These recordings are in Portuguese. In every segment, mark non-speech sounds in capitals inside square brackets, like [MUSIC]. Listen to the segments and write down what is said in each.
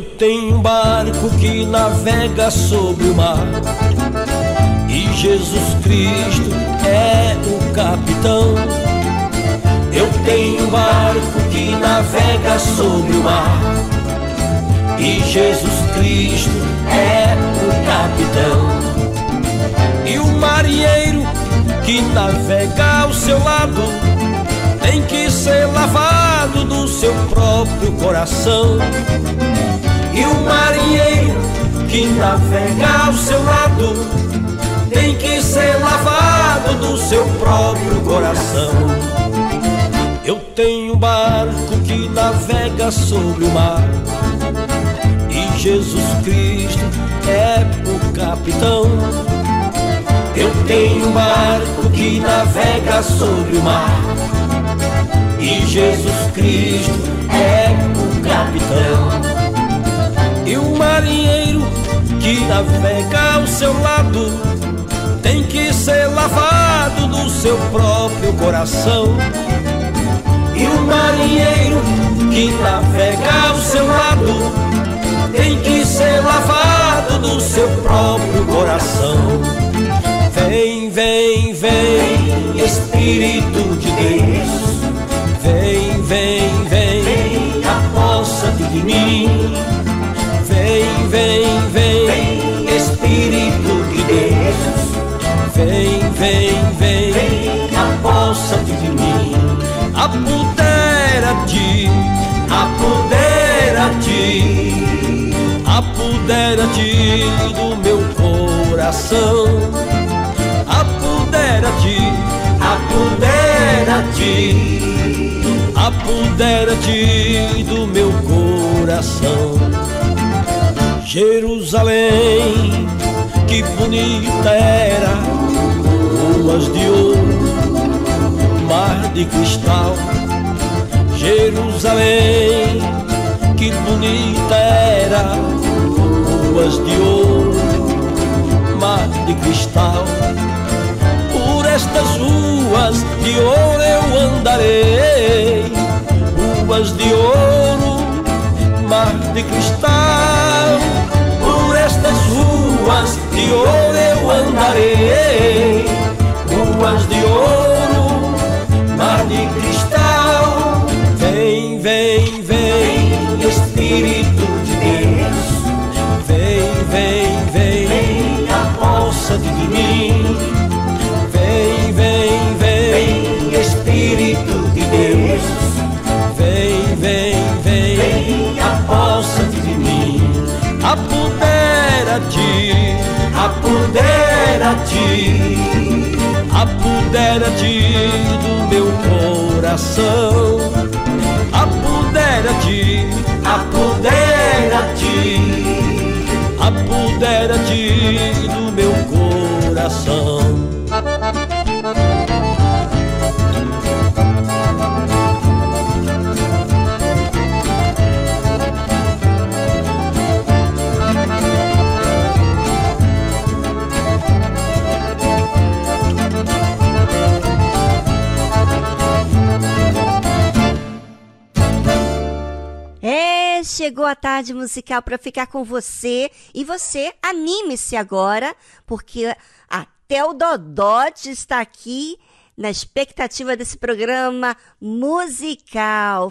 Eu tenho um barco que navega sobre o mar e Jesus Cristo é o capitão. Eu tenho um barco que navega sobre o mar e Jesus Cristo é o capitão. E o marinheiro que navega ao seu lado tem que ser lavado do seu próprio coração. E o marinheiro que navega ao seu lado tem que ser lavado do seu próprio coração. Eu tenho um barco que navega sobre o mar e Jesus Cristo é o capitão. Eu tenho um barco que navega sobre o mar e Jesus Cristo é o capitão. E o marinheiro que navega ao seu lado tem que ser lavado do seu próprio coração. E o marinheiro que navega ao seu lado tem que ser lavado do seu próprio coração. Vem, vem, vem, Espírito de Deus. Vem, vem, vem, aposta-te de mim. Vem, vem, vem, Espírito de Deus. Vem, vem, vem, aposta-te de mim. Apodera-te, apodera-te, apodera-te do meu coração. Apodera-te, apodera-te, apodera-te do meu coração. Jerusalém, que bonita era, ruas de ouro, mar de cristal. Jerusalém, que bonita era, ruas de ouro, mar de cristal. Por estas ruas de ouro eu andarei, ruas de ouro, mar de cristal. Ruas de ouro eu andarei, ruas de ouro, mar de cristal. Vem, vem, vem, Espírito de Deus. Vem, vem, vem, aposta-te de mim. Vem, vem, vem, Espírito de Deus. Vem, vem, vem, aposta-te de mim. Apodera-te, apodera-te, apodera-te do meu coração. Apodera-te, apodera-te, apodera-te do meu coração. Chegou a tarde musical para ficar com você e você anime-se agora, porque até o Dodóte está aqui na expectativa desse programa musical.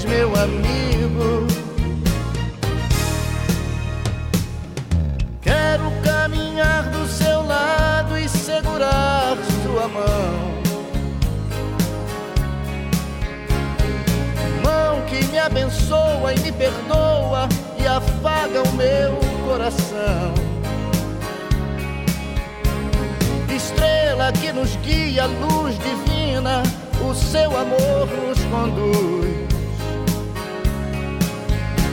Jesus, meu amigo. Quero caminhar do seu lado e segurar sua mão. Mão que me abençoa e me perdoa e afaga o meu coração. Estrela que nos guia, luz divina o seu amor nos conduz.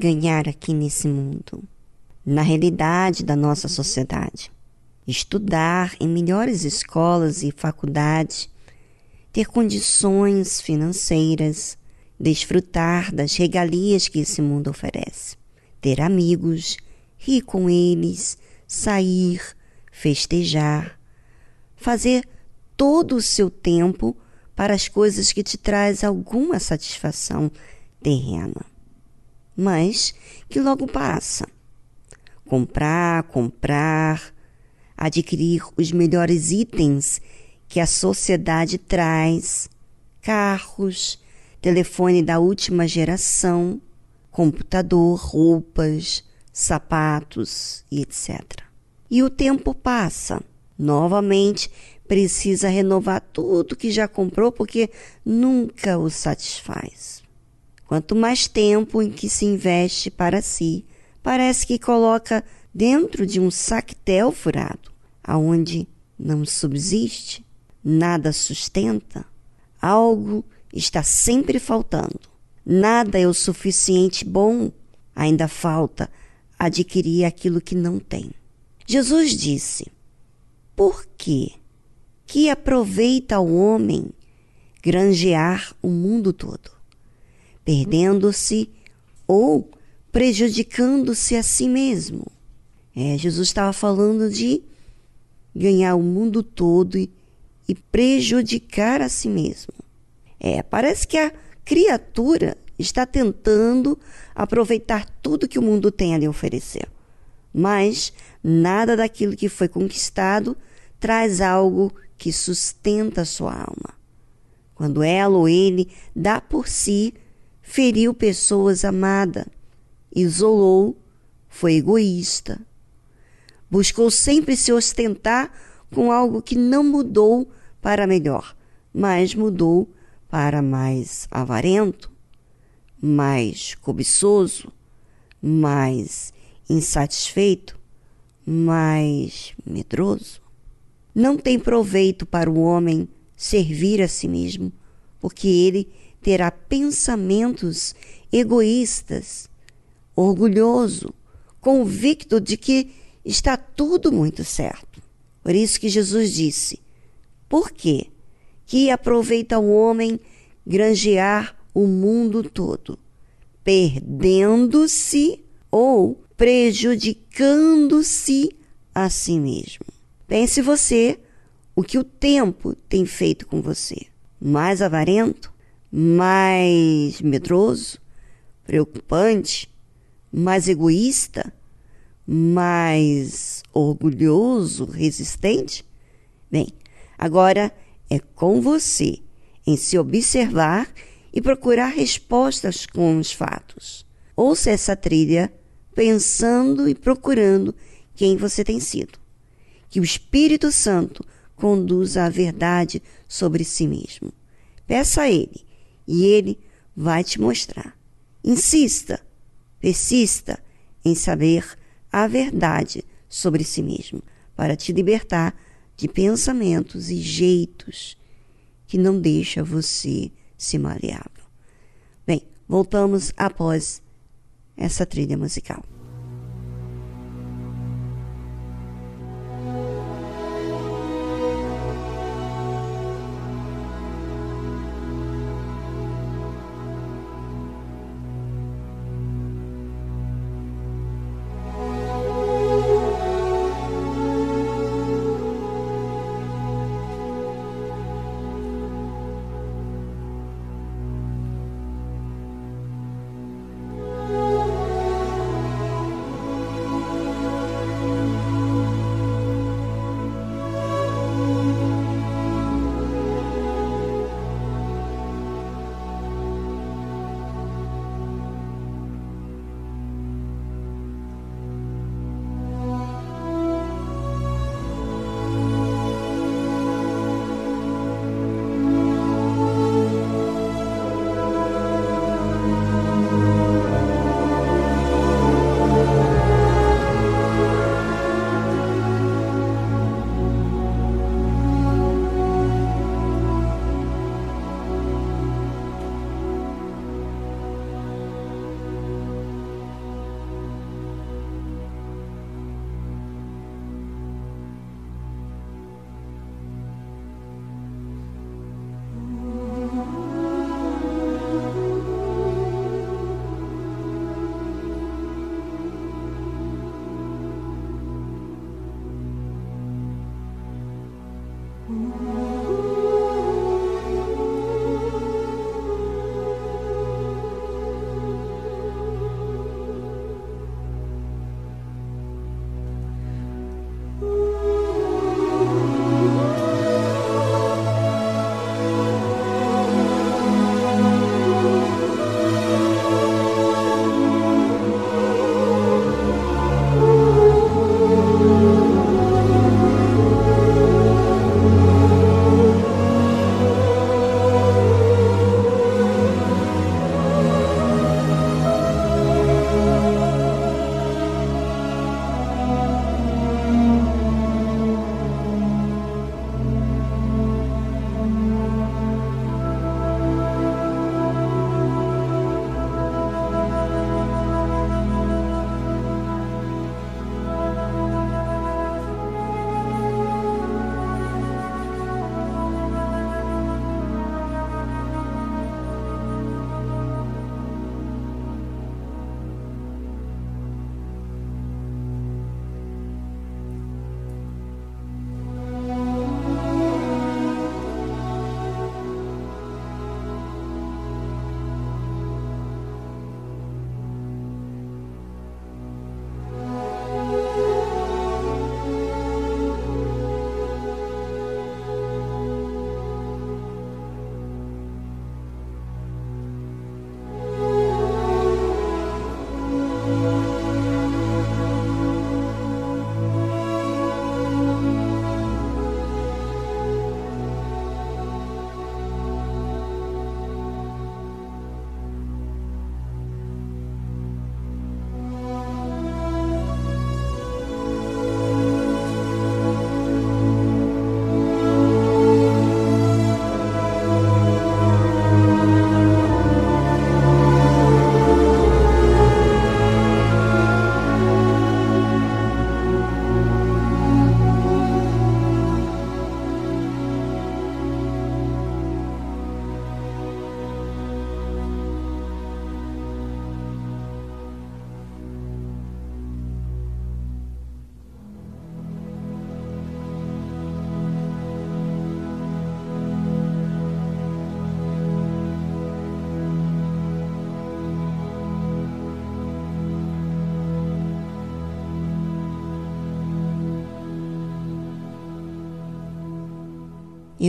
ganhar aqui nesse mundo? Na realidade da nossa sociedade. Estudar em melhores escolas e faculdades, ter condições financeiras, desfrutar das regalias que esse mundo oferece, ter amigos, rir com eles, sair, festejar, fazer todo o seu tempo para as coisas que te traz alguma satisfação terrena, mas que logo passa. Comprar, comprar, adquirir os melhores itens que a sociedade traz, carros, telefone da última geração, computador, roupas, sapatos e etc. E o tempo passa. Novamente precisa renovar tudo que já comprou porque nunca o satisfaz. Quanto mais tempo em que se investe para si, parece que coloca dentro de um saquetel furado, aonde não subsiste, nada sustenta, algo está sempre faltando. Nada é o suficiente bom, ainda falta adquirir aquilo que não tem. Jesus disse: Por quê? que aproveita ao homem granjear o mundo todo, perdendo-se ou prejudicando-se a si mesmo. É, Jesus estava falando de ganhar o mundo todo e, e prejudicar a si mesmo. É, parece que a criatura está tentando aproveitar tudo que o mundo tem a lhe oferecer, mas nada daquilo que foi conquistado traz algo que sustenta sua alma. Quando ela ou ele dá por si, feriu pessoas amadas, isolou, foi egoísta, buscou sempre se ostentar com algo que não mudou para melhor, mas mudou para mais avarento, mais cobiçoso, mais insatisfeito, mais medroso. Não tem proveito para o homem servir a si mesmo, porque ele terá pensamentos egoístas, orgulhoso, convicto de que está tudo muito certo. Por isso que Jesus disse: Por quê? Que aproveita o homem granjear o mundo todo, perdendo-se ou prejudicando-se a si mesmo. Pense você o que o tempo tem feito com você. Mais avarento, mais medroso, preocupante, mais egoísta, mais orgulhoso, resistente? Bem, agora é com você em se observar e procurar respostas com os fatos. Ouça essa trilha pensando e procurando quem você tem sido que o Espírito Santo conduza a verdade sobre si mesmo. Peça a Ele e Ele vai te mostrar. Insista, persista em saber a verdade sobre si mesmo, para te libertar de pensamentos e jeitos que não deixa você se maleável. Bem, voltamos após essa trilha musical.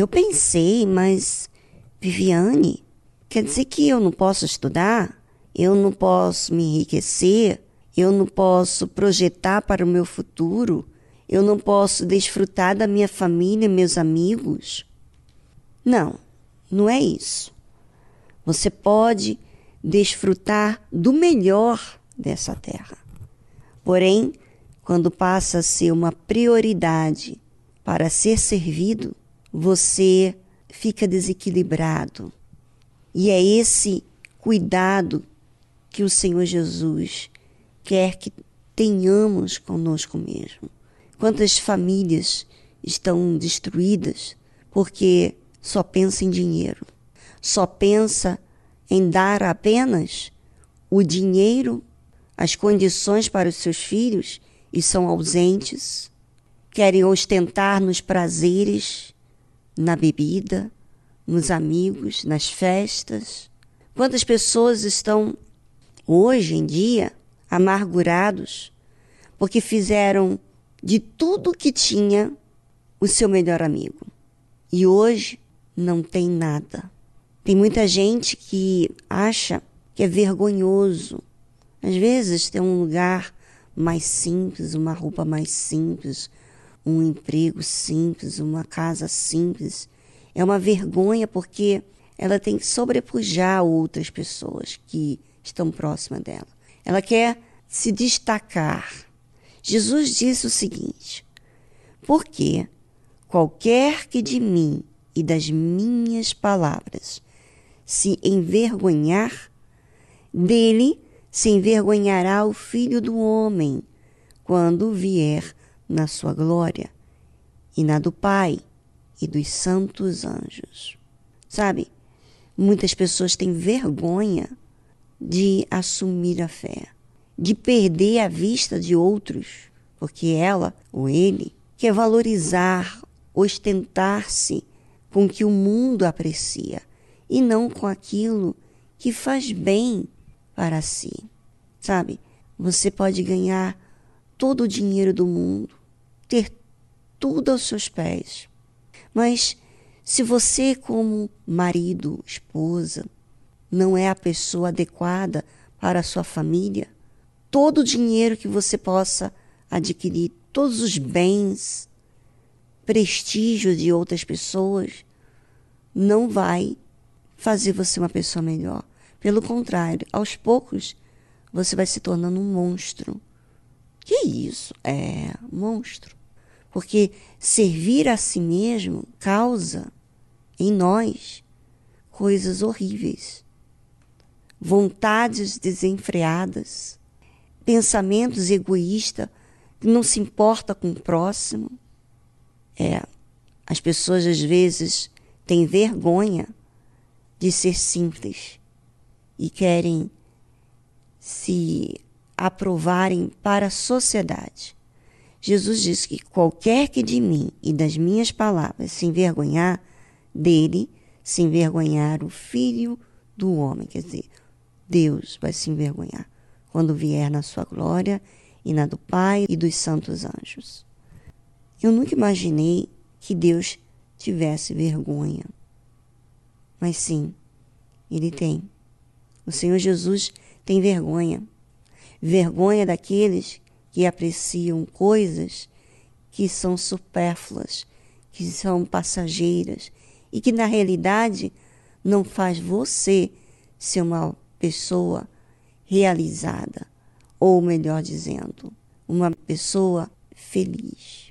Eu pensei, mas Viviane, quer dizer que eu não posso estudar? Eu não posso me enriquecer? Eu não posso projetar para o meu futuro? Eu não posso desfrutar da minha família e meus amigos? Não, não é isso. Você pode desfrutar do melhor dessa terra. Porém, quando passa a ser uma prioridade para ser servido, você fica desequilibrado. E é esse cuidado que o Senhor Jesus quer que tenhamos conosco mesmo. Quantas famílias estão destruídas porque só pensa em dinheiro, só pensa em dar apenas o dinheiro, as condições para os seus filhos e são ausentes, querem ostentar nos prazeres, na bebida, nos amigos, nas festas. Quantas pessoas estão hoje em dia amargurados porque fizeram de tudo que tinha o seu melhor amigo e hoje não tem nada. Tem muita gente que acha que é vergonhoso. Às vezes ter um lugar mais simples, uma roupa mais simples, um emprego simples, uma casa simples. É uma vergonha porque ela tem que sobrepujar outras pessoas que estão próximas dela. Ela quer se destacar. Jesus disse o seguinte: Porque qualquer que de mim e das minhas palavras se envergonhar, dele se envergonhará o Filho do Homem, quando vier na sua glória, e na do Pai e dos santos anjos. Sabe, muitas pessoas têm vergonha de assumir a fé, de perder a vista de outros, porque ela ou ele quer valorizar, ostentar-se com o que o mundo aprecia e não com aquilo que faz bem para si. Sabe? Você pode ganhar todo o dinheiro do mundo, ter tudo aos seus pés. Mas se você, como marido, esposa, não é a pessoa adequada para a sua família, todo o dinheiro que você possa adquirir, todos os bens, prestígio de outras pessoas, não vai fazer você uma pessoa melhor. Pelo contrário, aos poucos você vai se tornando um monstro. Que isso? É, monstro. Porque servir a si mesmo causa em nós coisas horríveis. Vontades desenfreadas, pensamentos egoístas, que não se importa com o próximo. É, as pessoas às vezes têm vergonha de ser simples e querem se aprovarem para a sociedade. Jesus disse que qualquer que de mim e das minhas palavras se envergonhar, dele se envergonhar o Filho do homem. Quer dizer, Deus vai se envergonhar quando vier na sua glória e na do Pai e dos santos anjos. Eu nunca imaginei que Deus tivesse vergonha mas sim, ele tem. O Senhor Jesus tem vergonha. Vergonha daqueles que apreciam coisas que são supérfluas, que são passageiras e que na realidade não faz você ser uma pessoa realizada, ou melhor dizendo, uma pessoa feliz.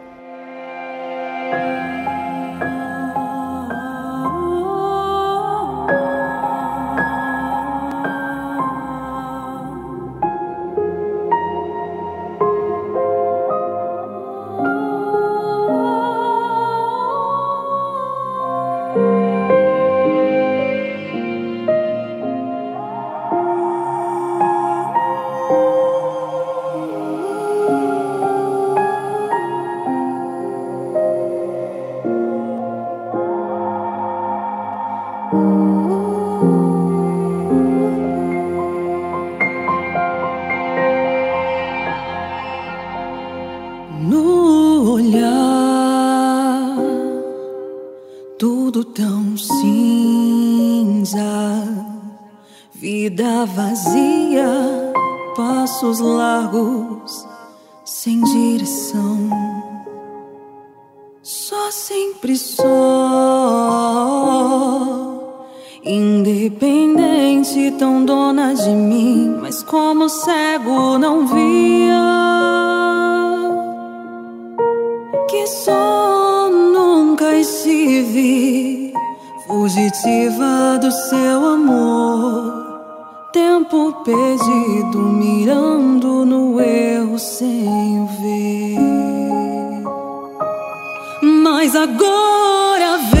coração. Só sempre só, independente, tão dona de mim, mas como cego não via que só nunca estive fugitiva do seu amor. Tempo perdido, mirando no erro sem ver. Mas agora vem.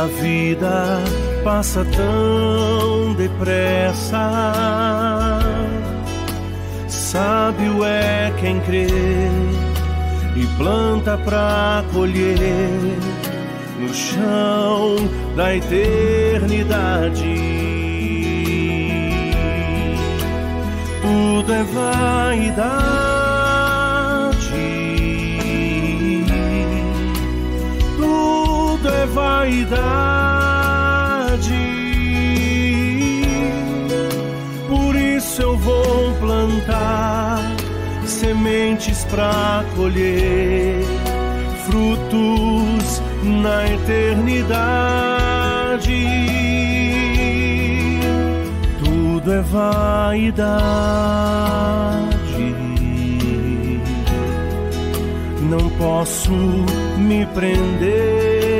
A vida passa tão depressa. Sábio é quem crê e planta pra colher no chão da eternidade. Tudo é vaidade. É vaidade. Por isso eu vou plantar sementes pra colher frutos na eternidade. Tudo é vaidade. Não posso me prender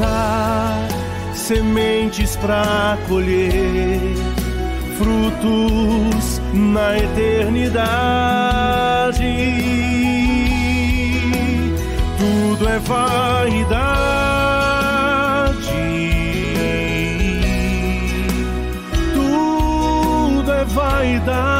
Plantar sementes para colher frutos na eternidade. Tudo é vaidade. Tudo é vaidade.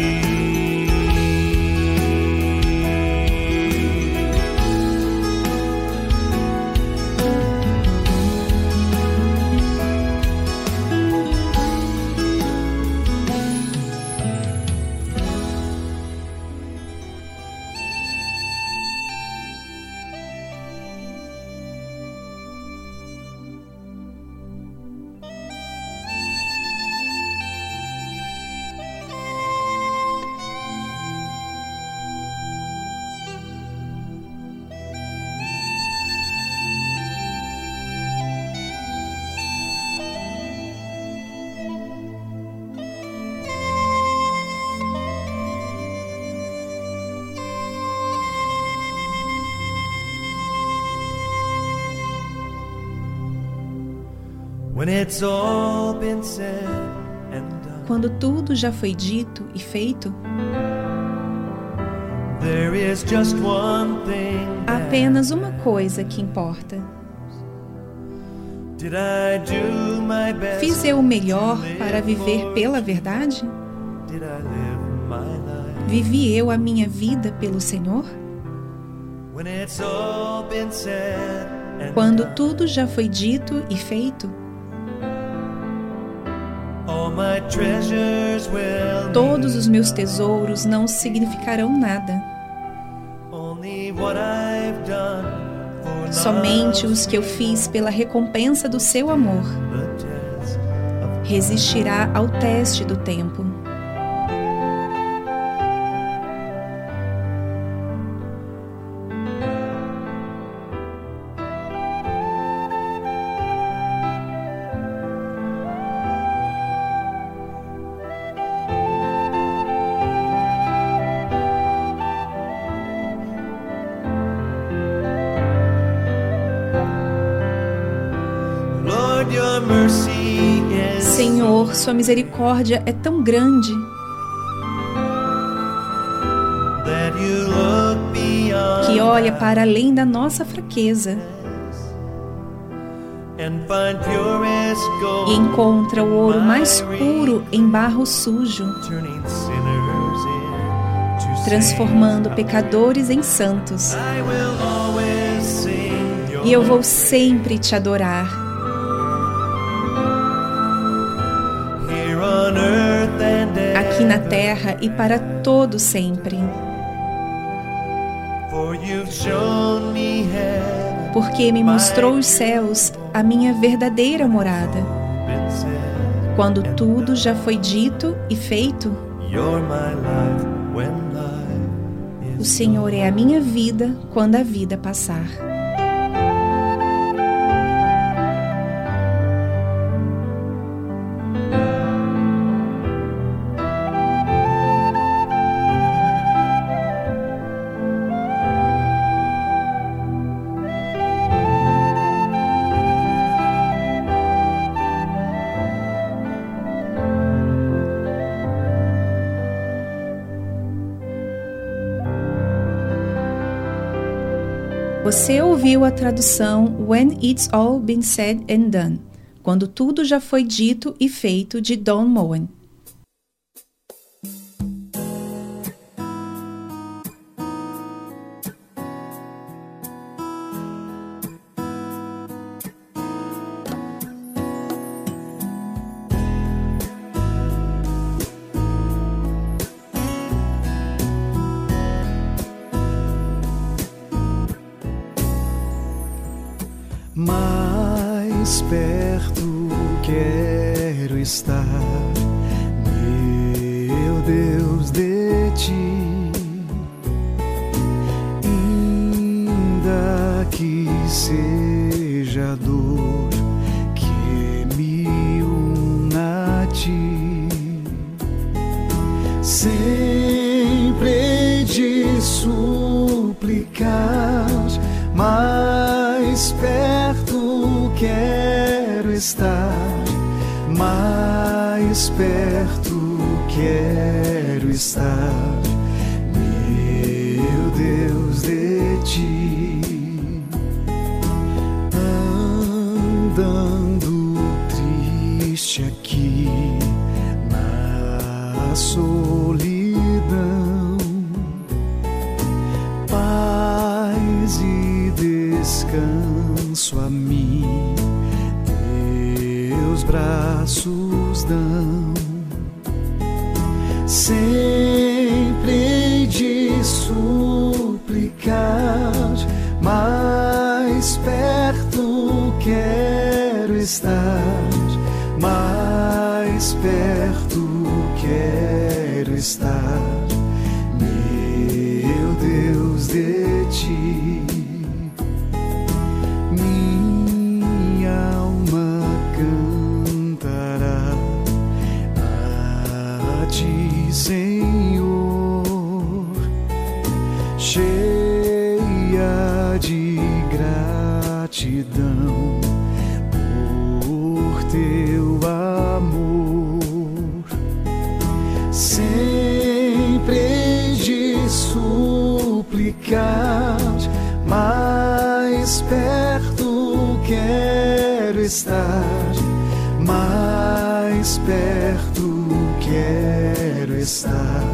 Já foi dito e feito, há apenas uma coisa que importa. Fiz eu o melhor para viver pela verdade? Vivi eu a minha vida pelo Senhor? Quando tudo já foi dito e feito, todos os meus tesouros não significarão nada. Somente os que eu fiz pela recompensa do seu amor resistirá ao teste do tempo. Misericórdia é tão grande. olha para além da nossa fraqueza e encontra o ouro mais puro em barro sujo, transformando pecadores em santos. E eu vou sempre te adorar, e para todo sempre, porque me mostrou os céus, a minha verdadeira morada. Quando tudo já foi dito e feito, o Senhor é a minha vida quando a vida passar. Você ouviu a tradução When It's All Been Said and Done, quando tudo já foi dito e feito de Don Moen. Teu amor. Sempre de suplicar, mais perto quero estar, mais perto quero estar,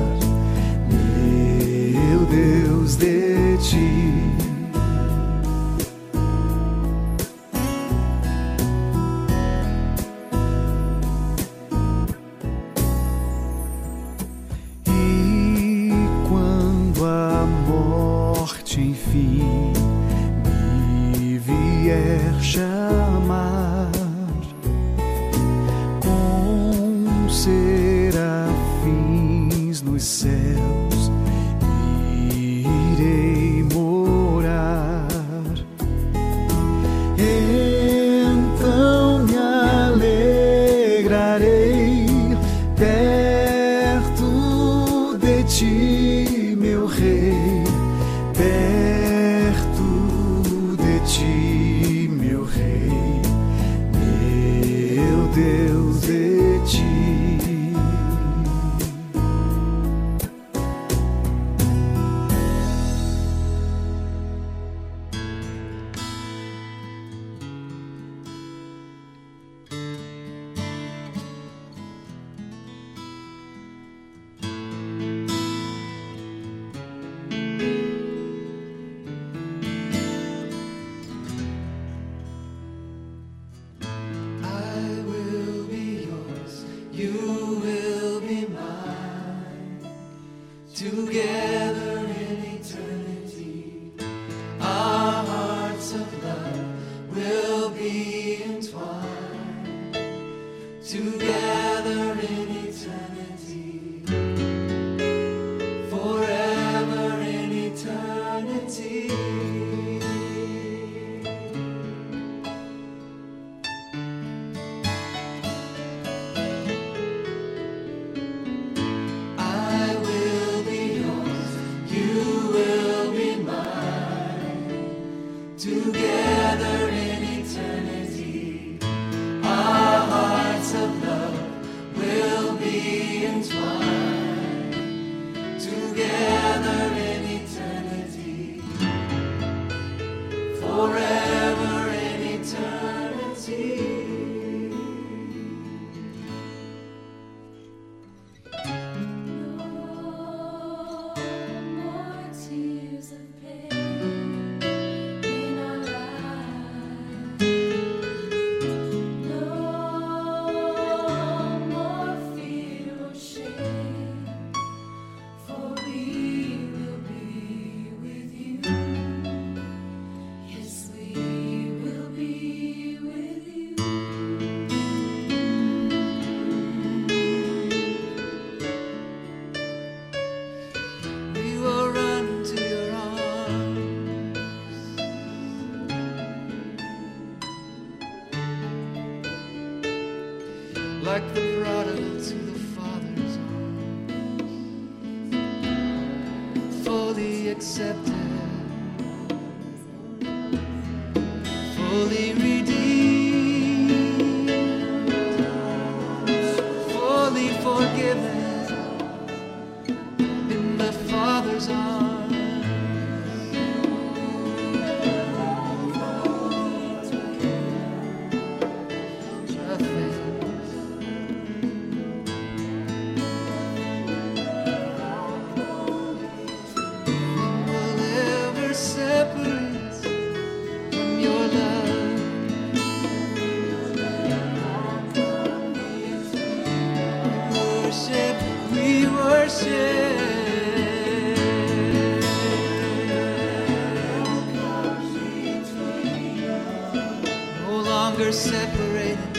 longer separated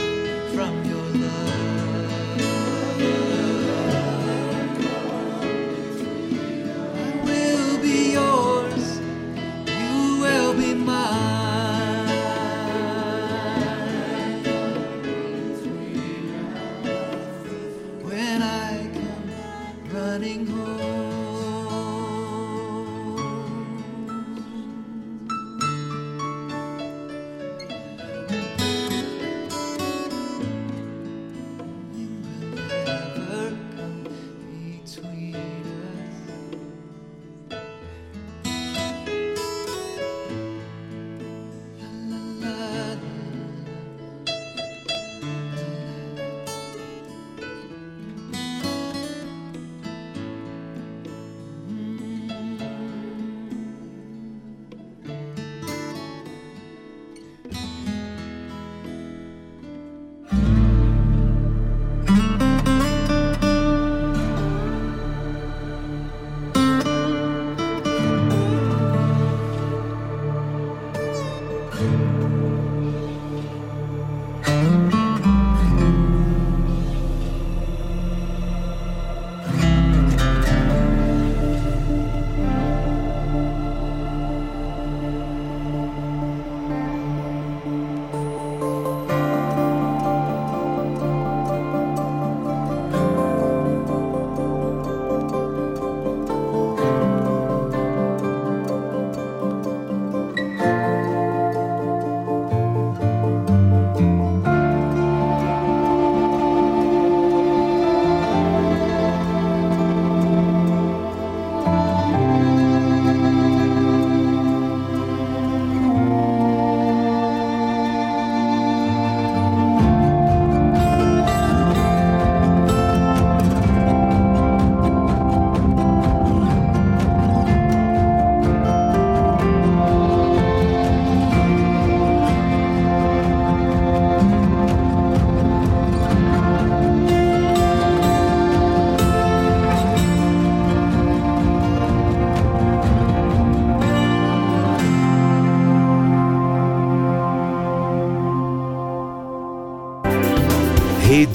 from your love.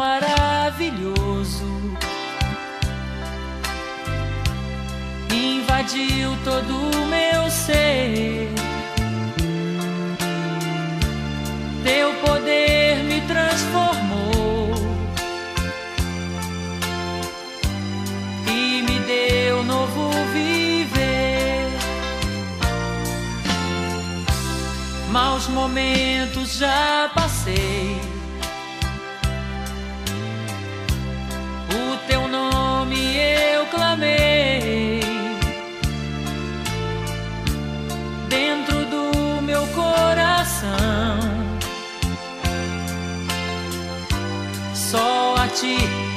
maravilhoso invadiu todo o meu ser. Teu poder me transformou e me deu novo viver. Maus momentos já passei.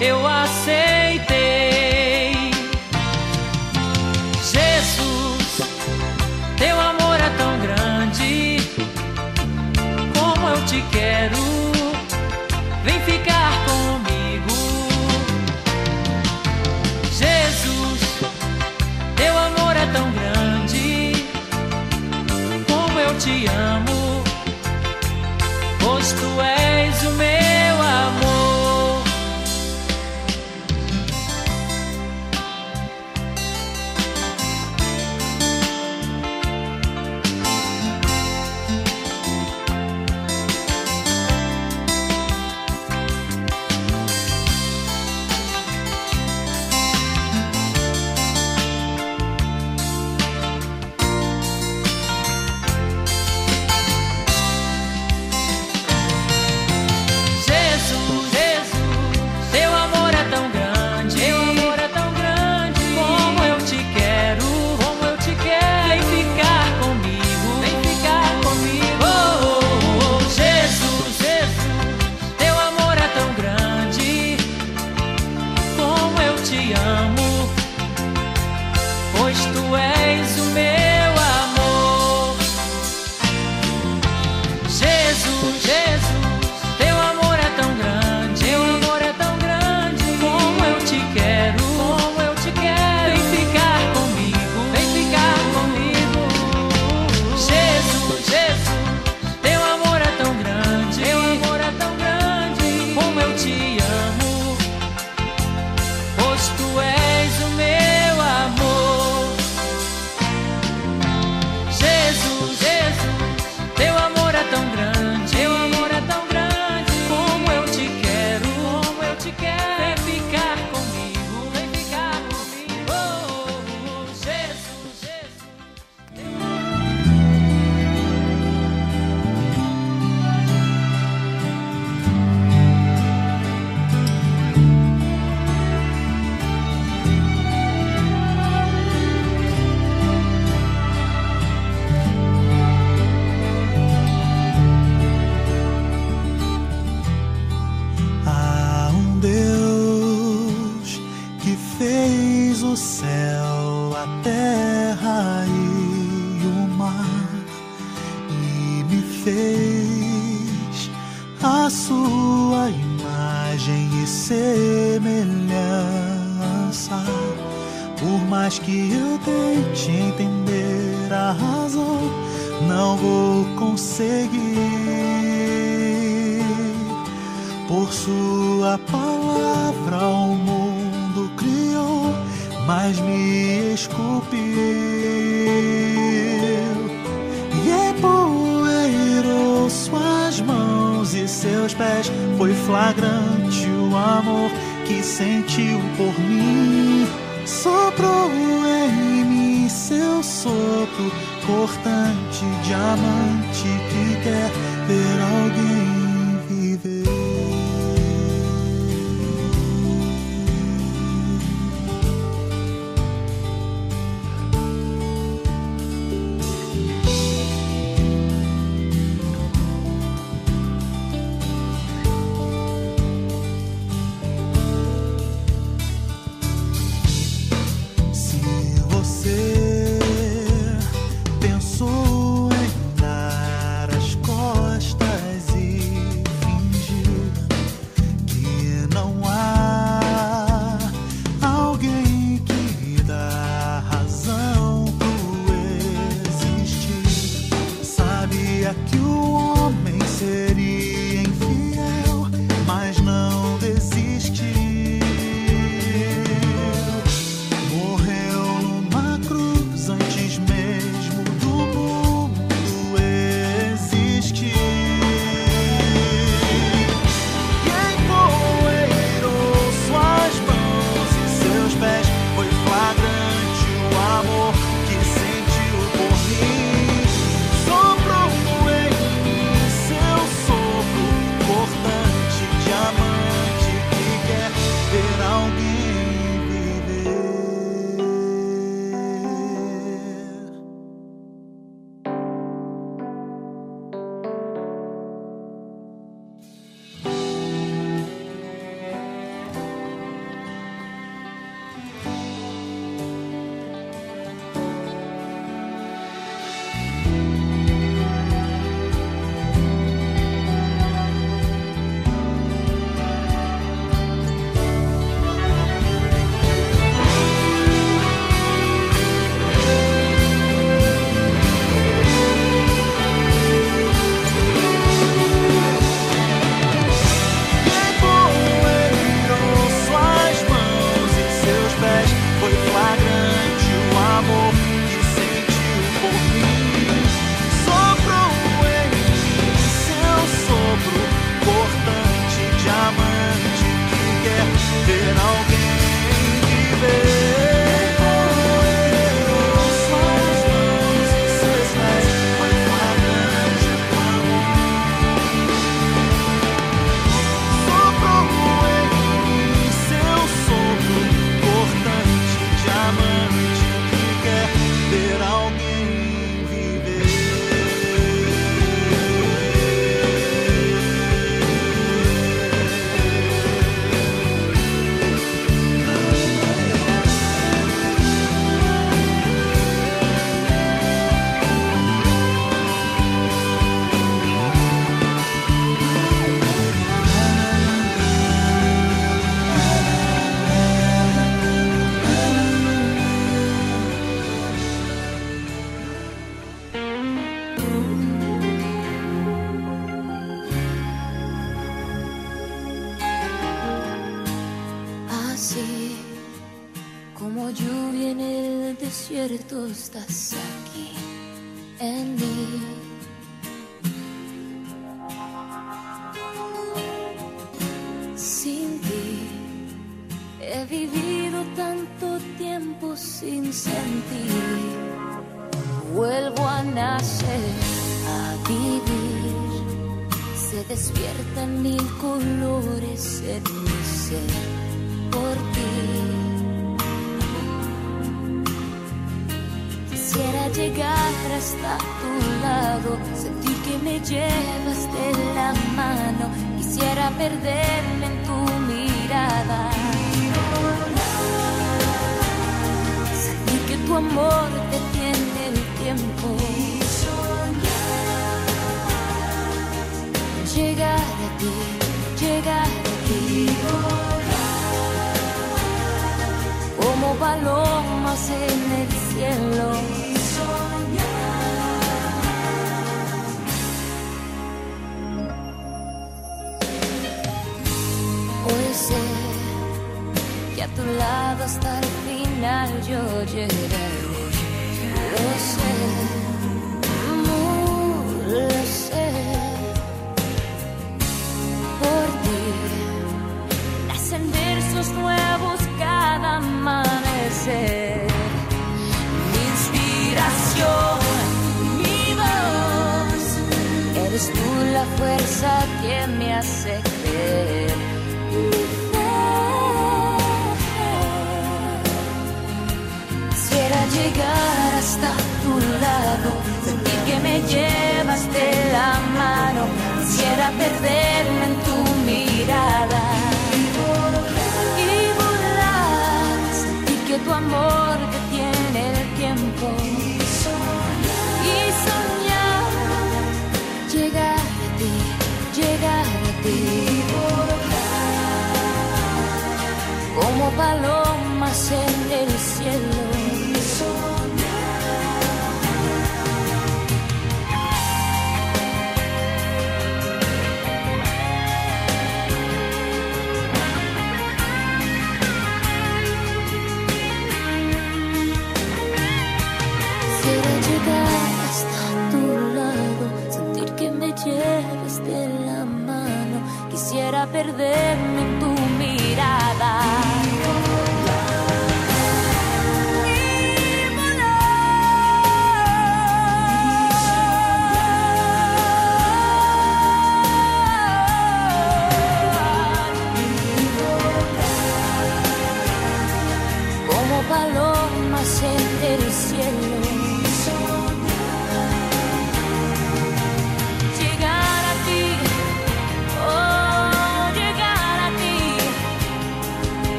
eu aceitei. Jesus, teu amor é tão grande, como eu te quero, vem ficar comigo. Jesus, teu amor é tão grande, como eu te amo, pois tu és o meu.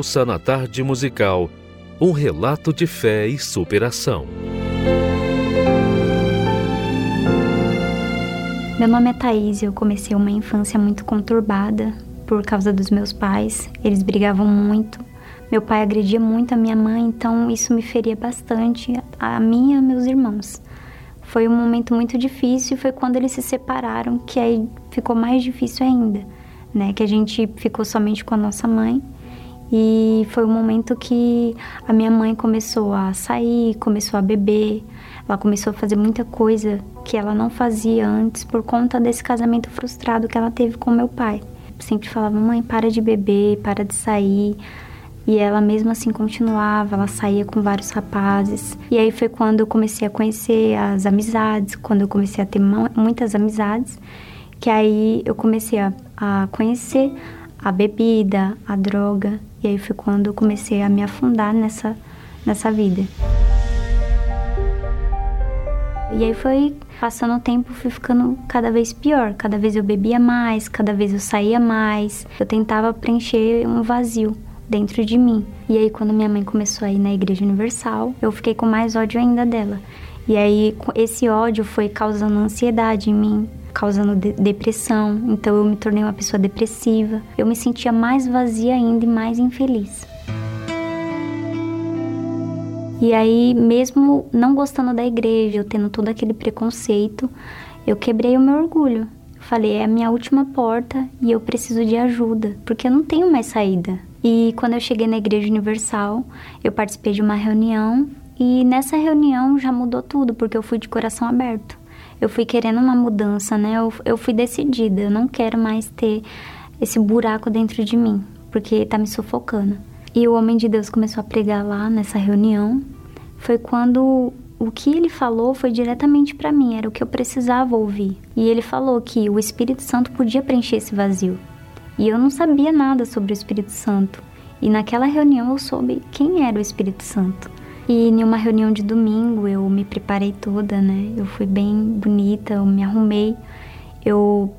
Ouça na tarde musical um relato de fé e superação. Meu nome é Thaís e eu comecei uma infância muito conturbada por causa dos meus pais. Eles brigavam muito. Meu pai agredia muito a minha mãe, então isso me feria bastante, a mim e a meus irmãos. Foi um momento muito difícil e foi quando eles se separaram que aí ficou mais difícil ainda, né? Que a gente ficou somente com a nossa mãe. E foi um momento que a minha mãe começou a sair, começou a beber, ela começou a fazer muita coisa que ela não fazia antes por conta desse casamento frustrado que ela teve com meu pai. Sempre falava: "Mãe, para de beber, para de sair". E ela mesmo assim continuava, ela saía com vários rapazes. E aí foi quando eu comecei a conhecer as amizades, quando eu comecei a ter mu- muitas amizades, que aí eu comecei a, a conhecer a bebida, a droga. E aí foi quando eu comecei a me afundar nessa, nessa vida. E aí foi passando o tempo, fui ficando cada vez pior. Cada vez eu bebia mais, cada vez eu saía mais. Eu tentava preencher um vazio dentro de mim. E aí quando minha mãe começou a ir na Igreja Universal, eu fiquei com mais ódio ainda dela. E aí esse ódio foi causando ansiedade em mim, causando de- depressão. Então eu me tornei uma pessoa depressiva. Eu me sentia mais vazia ainda e mais infeliz. E aí, mesmo não gostando da igreja, eu tendo todo aquele preconceito, eu quebrei o meu orgulho. Eu falei, é a minha última porta e eu preciso de ajuda, porque eu não tenho mais saída. E quando eu cheguei na Igreja Universal, eu participei de uma reunião e nessa reunião já mudou tudo, porque eu fui de coração aberto. Eu fui querendo uma mudança, né? Eu, eu fui decidida, eu não quero mais ter esse buraco dentro de mim, porque tá me sufocando. E o homem de Deus começou a pregar lá nessa reunião. Foi quando o que ele falou foi diretamente para mim, era o que eu precisava ouvir. E ele falou que o Espírito Santo podia preencher esse vazio. E eu não sabia nada sobre o Espírito Santo. E naquela reunião eu soube quem era o Espírito Santo. E em uma reunião de domingo eu me preparei toda, né? Eu fui bem bonita, eu me arrumei. Eu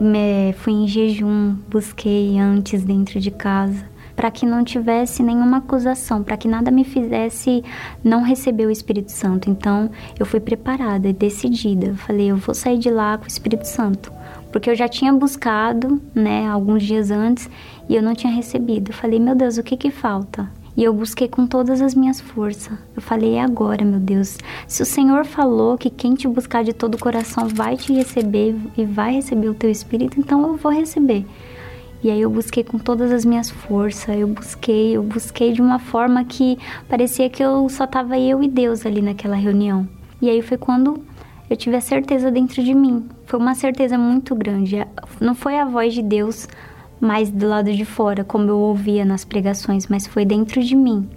me, fui em jejum, busquei antes dentro de casa para que não tivesse nenhuma acusação, para que nada me fizesse não receber o Espírito Santo. Então, eu fui preparada e decidida. Eu falei, eu vou sair de lá com o Espírito Santo, porque eu já tinha buscado, né, alguns dias antes e eu não tinha recebido. Eu falei, meu Deus, o que que falta? E eu busquei com todas as minhas forças. Eu falei, é agora, meu Deus. Se o Senhor falou que quem te buscar de todo o coração vai te receber e vai receber o teu espírito, então eu vou receber. E aí eu busquei com todas as minhas forças, eu busquei, eu busquei de uma forma que parecia que eu só tava eu e Deus ali naquela reunião. E aí foi quando eu tive a certeza dentro de mim. Foi uma certeza muito grande. Não foi a voz de Deus mais do lado de fora, como eu ouvia nas pregações, mas foi dentro de mim.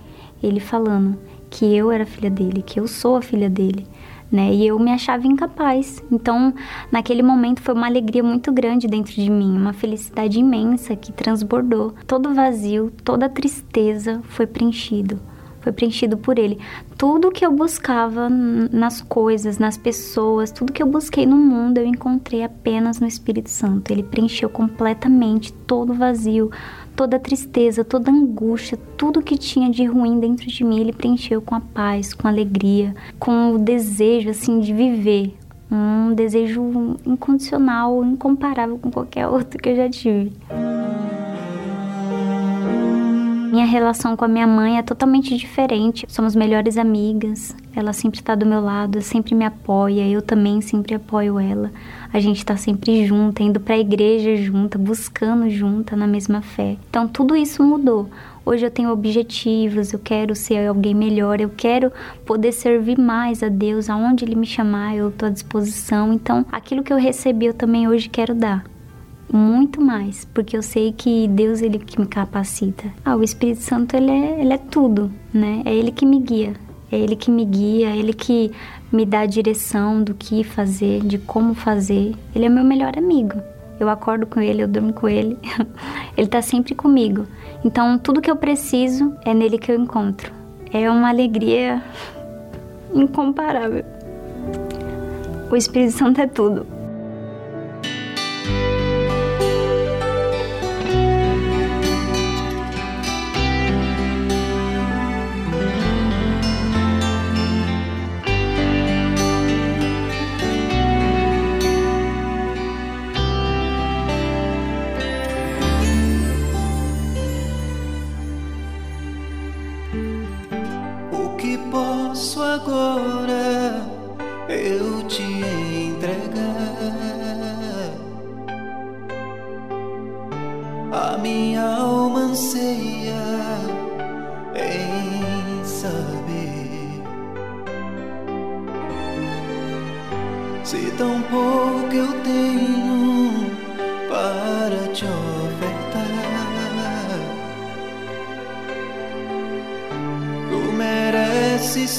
Ele falando que eu era filha dele, que eu sou a filha dele né? E eu me achava incapaz. Então, naquele momento foi uma alegria muito grande dentro de mim, uma felicidade imensa que transbordou. Todo vazio, toda tristeza foi preenchido. Foi preenchido por ele. Tudo que eu buscava nas coisas, nas pessoas, tudo que eu busquei no mundo, eu encontrei apenas no Espírito Santo. Ele preencheu completamente todo o vazio, toda a tristeza, toda a angústia, tudo que tinha de ruim dentro de mim, ele preencheu com a paz, com a alegria, com o desejo assim de viver, um desejo incondicional, incomparável com qualquer [LAUGHS] outro que eu já tive. Minha relação com a minha mãe é totalmente diferente. Somos melhores amigas. Ela sempre está do meu lado, sempre me apoia. Eu também sempre apoio ela. A gente está sempre junta, indo para a igreja junta, buscando junta na mesma fé. Então tudo isso mudou. Hoje eu tenho objetivos, eu quero ser alguém melhor, eu quero poder servir mais a Deus, aonde Ele me chamar, eu estou à disposição. Então, aquilo que eu recebi, eu também hoje quero dar muito mais, porque eu sei que Deus ele que me capacita. Ah, o Espírito Santo ele é, ele é tudo, né? É ele que me guia, é ele que me guia, é ele que me dá a direção do que fazer, de como fazer. Ele é meu melhor amigo. Eu acordo com ele, eu durmo com ele. [LAUGHS] ele tá sempre comigo. Então, tudo que eu preciso é nele que eu encontro. É uma alegria [LAUGHS] incomparável. O Espírito Santo é tudo. Agora eu te entregar? A minha alma anseia em saber se tão pouco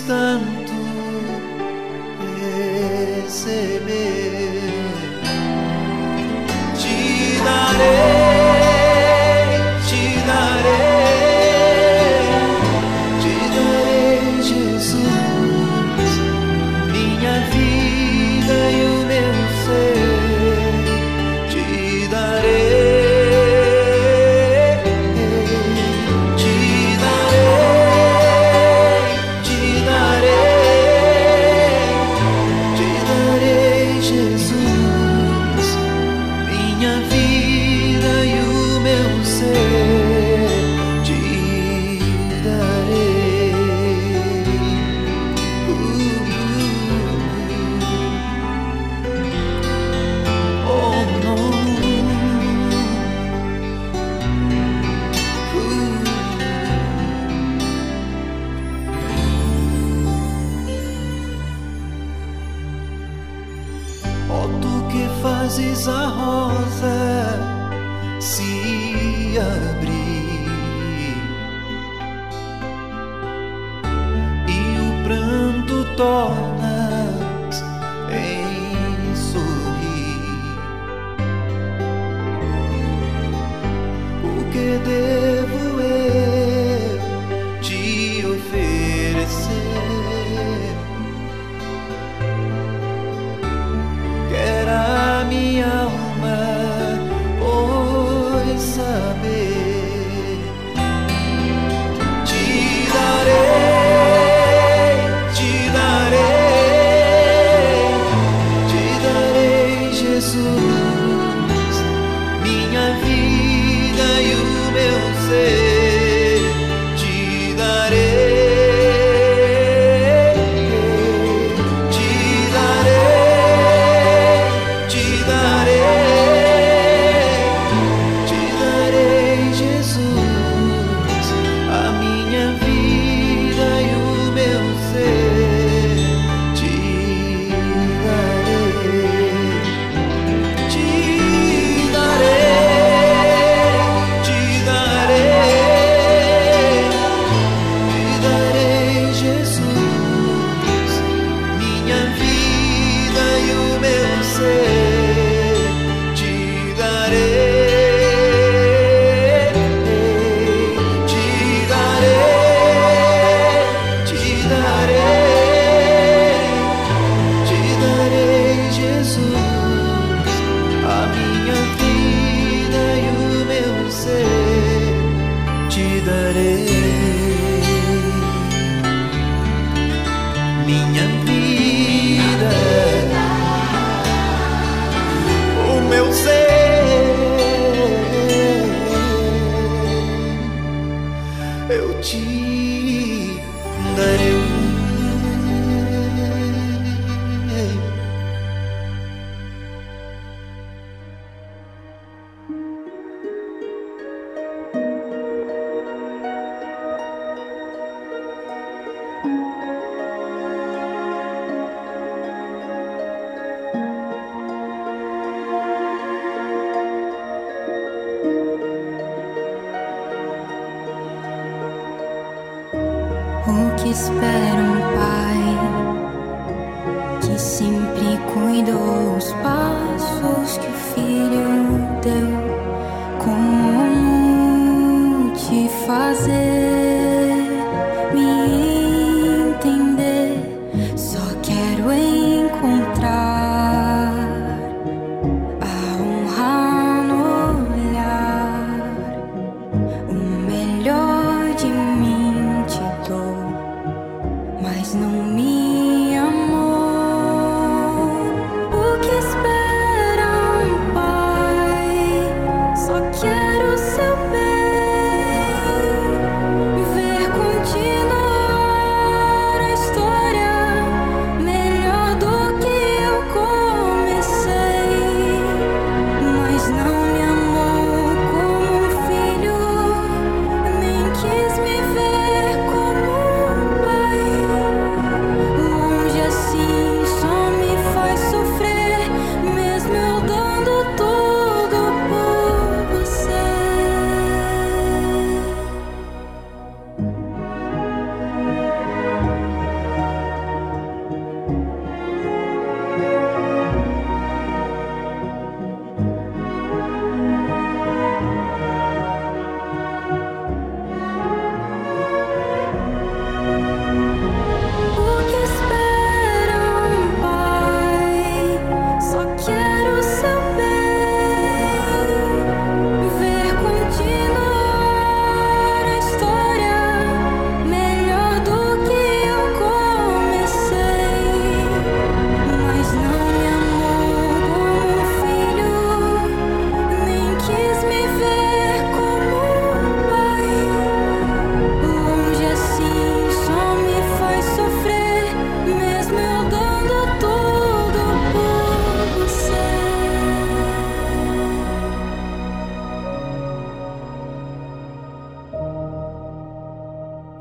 distant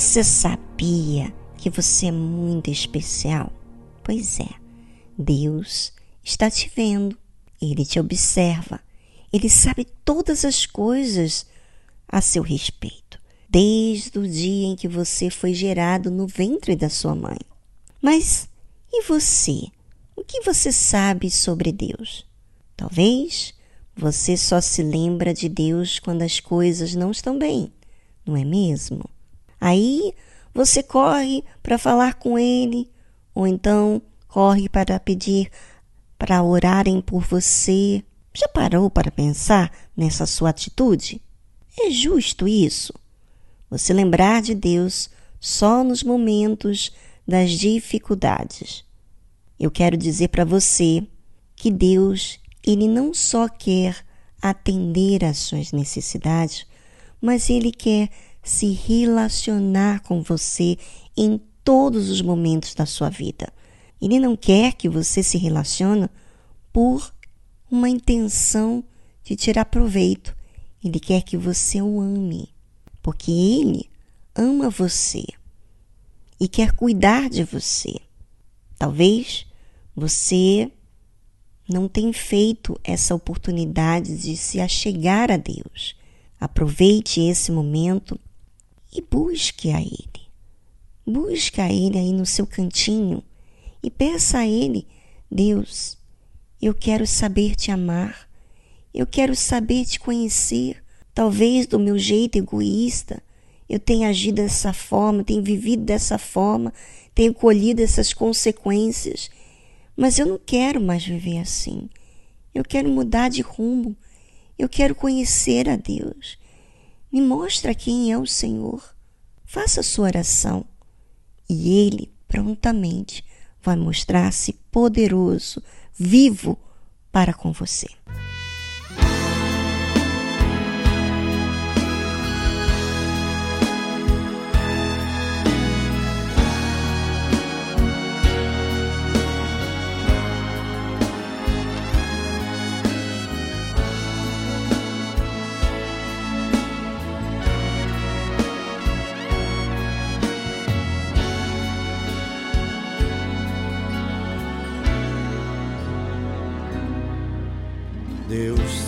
Você sabia que você é muito especial? Pois é, Deus está te vendo, ele te observa, ele sabe todas as coisas a seu respeito, desde o dia em que você foi gerado no ventre da sua mãe. Mas e você? O que você sabe sobre Deus? Talvez você só se lembra de Deus quando as coisas não estão bem, não é mesmo? Aí você corre para falar com ele, ou então corre para pedir para orarem por você. Já parou para pensar nessa sua atitude? É justo isso? Você lembrar de Deus só nos momentos das dificuldades. Eu quero dizer para você que Deus, ele não só quer atender às suas necessidades, mas ele quer se relacionar com você em todos os momentos da sua vida. Ele não quer que você se relacione por uma intenção de tirar proveito. Ele quer que você o ame, porque ele ama você e quer cuidar de você. Talvez você não tenha feito essa oportunidade de se achegar a Deus. Aproveite esse momento e busque a Ele. Busque a Ele aí no seu cantinho e peça a Ele: Deus, eu quero saber te amar, eu quero saber te conhecer. Talvez do meu jeito egoísta eu tenha agido dessa forma, tenho vivido dessa forma, tenho colhido essas consequências, mas eu não quero mais viver assim. Eu quero mudar de rumo. Eu quero conhecer a Deus. Me mostra quem é o Senhor. Faça sua oração e Ele prontamente vai mostrar-se poderoso, vivo para com você.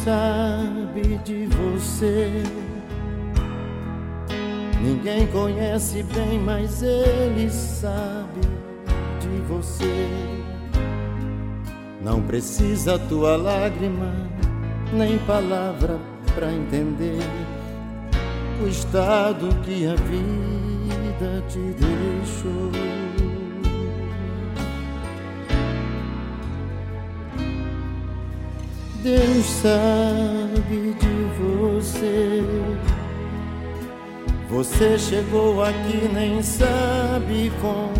Sabe de você. Ninguém conhece bem, mas Ele sabe de você. Não precisa tua lágrima, nem palavra pra entender o estado que a vida te deixou. Deus sabe de você. Você chegou aqui, nem sabe como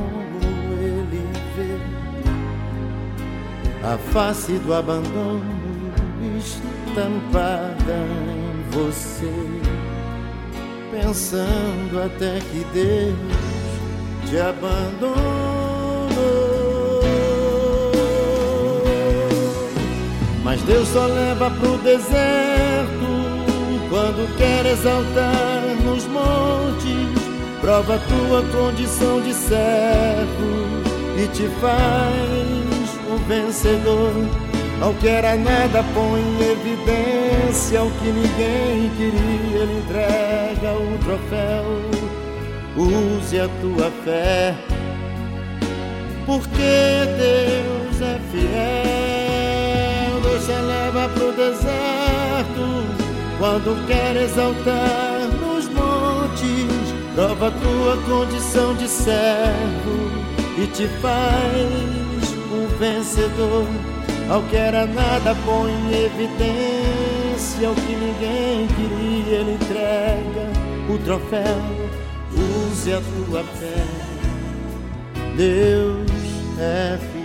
ele vê a face do abandono estampada em você. Pensando até que Deus te abandonou. Mas Deus só leva pro deserto quando quer exaltar nos montes. Prova tua condição de servo e te faz um vencedor. Ao que era nada, põe em evidência o que ninguém queria. Ele entrega o troféu. Use a tua fé, porque Deus é fiel. Te leva pro deserto quando quer exaltar nos montes. Prova tua condição de servo e te faz um vencedor. Ao que era nada, põe em evidência o que ninguém queria. Ele entrega o troféu. Use a tua fé. Deus é fiel.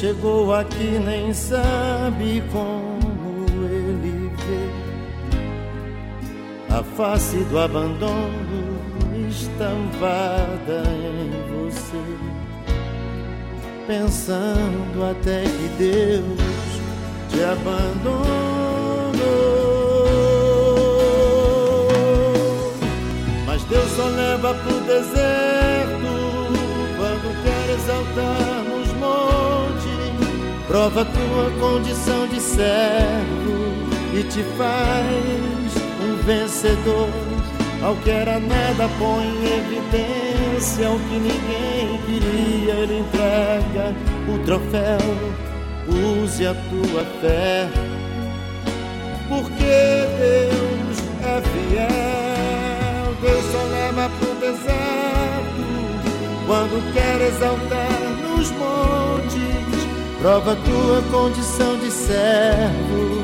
Chegou aqui, nem sabe como ele vê. A face do abandono estampada em você. Pensando até que Deus te abandonou. Mas Deus só leva pro deserto quando quer exaltar. Prova tua condição de servo e te faz um vencedor. Ao que era nada põe em evidência o que ninguém queria. Ele entrega o troféu. Use a tua fé, porque Deus é fiel. Deus só leva pro deserto quando quer exaltar nos montes. Prova tua condição de servo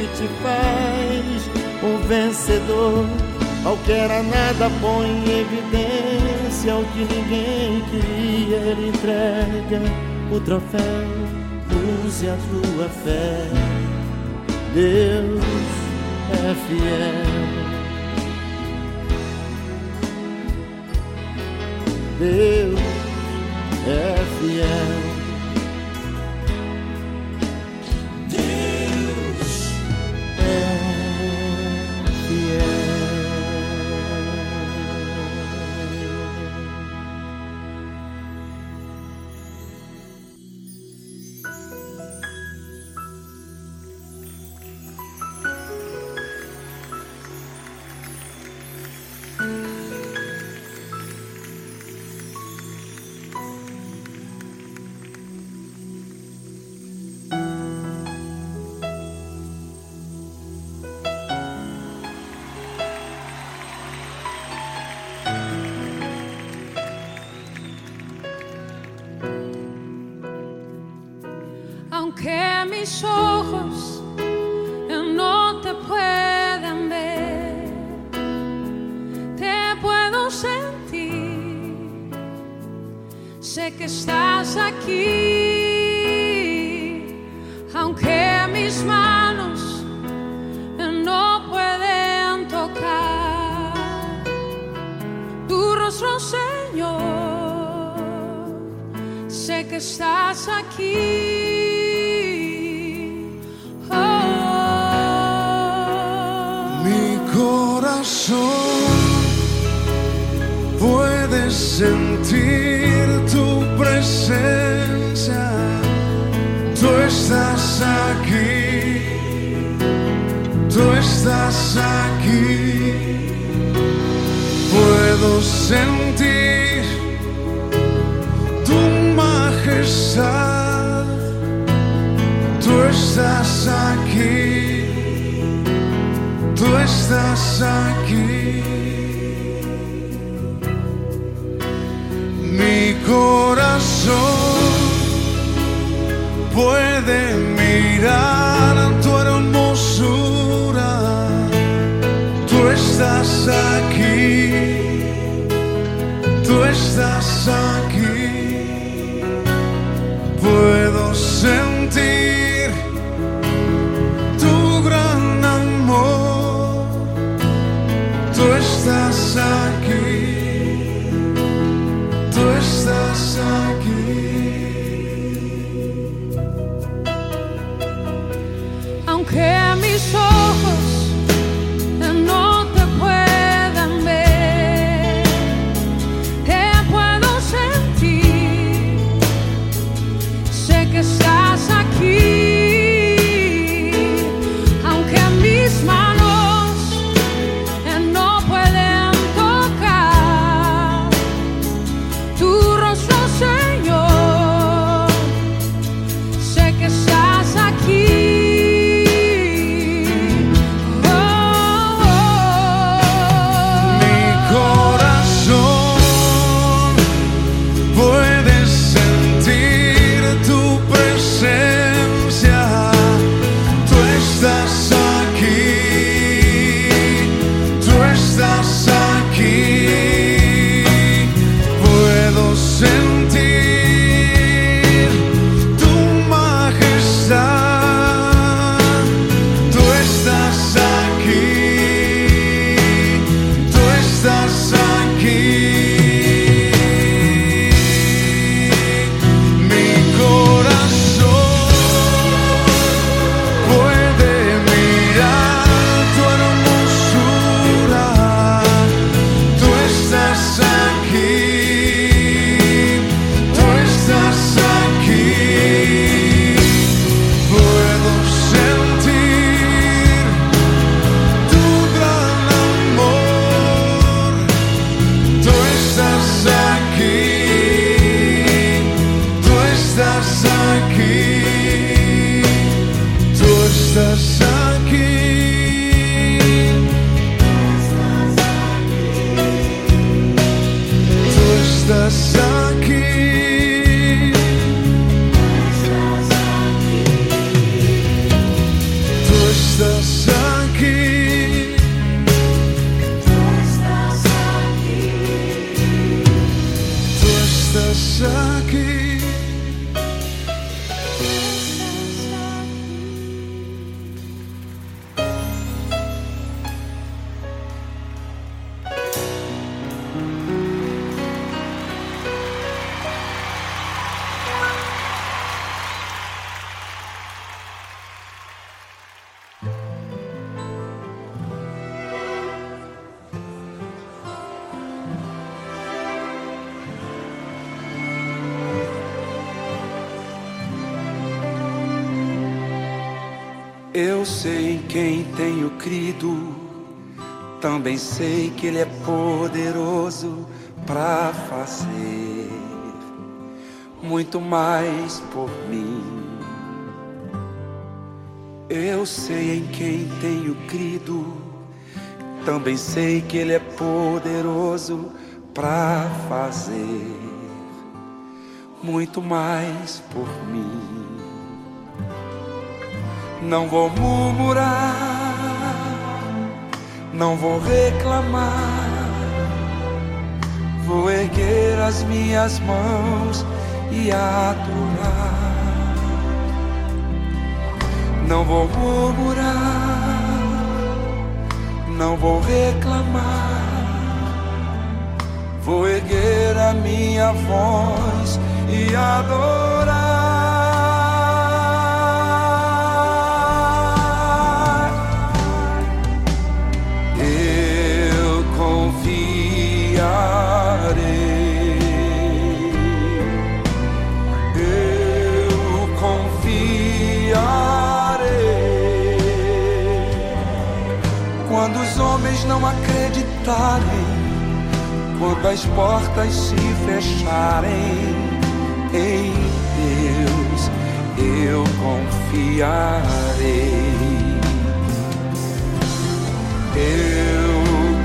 e te faz um vencedor. Ao que era nada põe em evidência o que ninguém queria. Ele entrega o troféu. Use a tua fé. Deus é fiel. Deus é fiel. Puede mirar quem tenho crido, também sei que Ele é poderoso para fazer muito mais por mim. Eu sei em quem tenho crido, também sei que Ele é poderoso para fazer muito mais por mim. Não vou murmurar, não vou reclamar. Vou erguer as minhas mãos e adorar. Não vou murmurar, não vou reclamar. Vou erguer a minha voz e adorar. Não acreditarem, quando as portas se fecharem em Deus, eu confiarei. Eu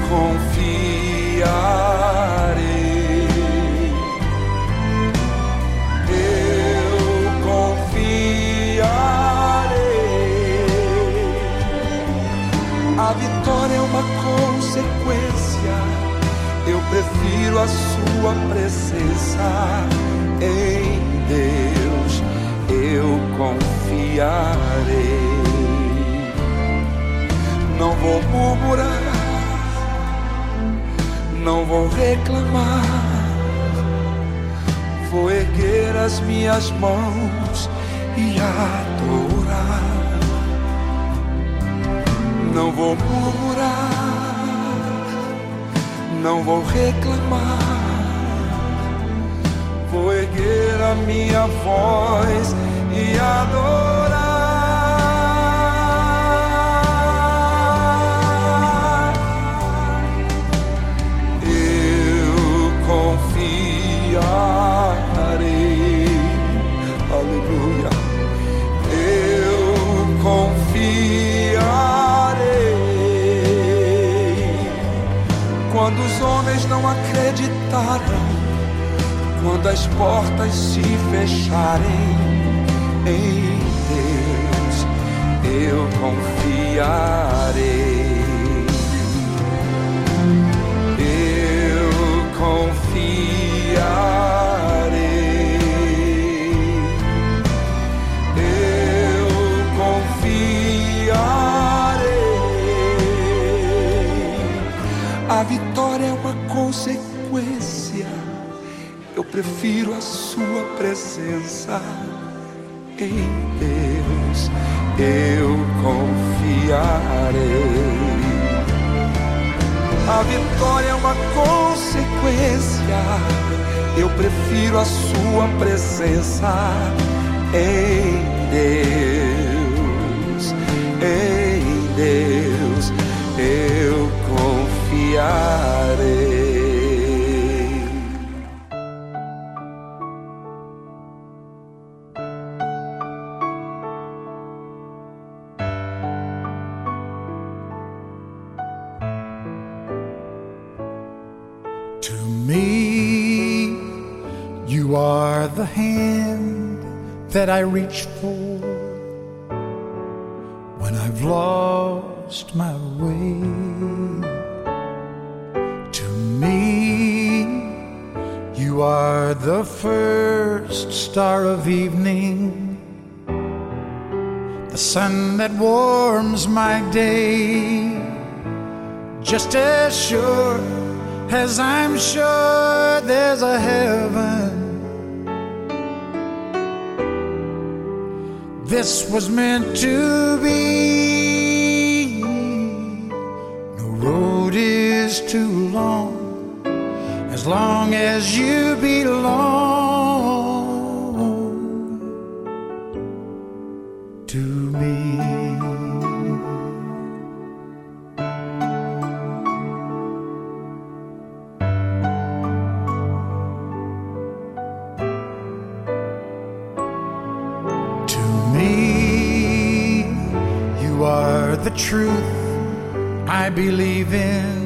confiarei. A vitória é uma consequência. Eu prefiro a sua presença em Deus. Eu confiarei. Não vou murmurar, não vou reclamar. Vou erguer as minhas mãos e adorar. Não vou murmurar, não vou reclamar. Vou erguer a minha voz e adorar. Quando os homens não acreditaram, quando as portas se fecharem em Deus, eu confiarei. Eu confiarei. Prefiro a sua presença em Deus. Eu confiarei. A vitória é uma consequência. Eu prefiro a sua presença em Deus. Em Deus eu confiarei. That I reach for when I've lost my way. To me, you are the first star of evening, the sun that warms my day, just as sure as I'm sure there's a heaven. This was meant to be. No road is too long as long as you belong truth I believe in.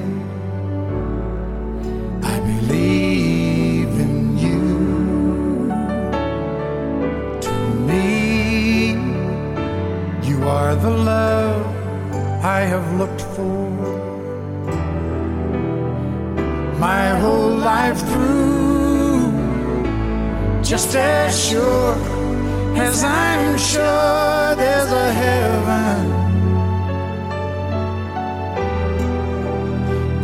I believe in you. To me, you are the love I have looked for. My whole life through, just as sure as I'm sure there's a heaven.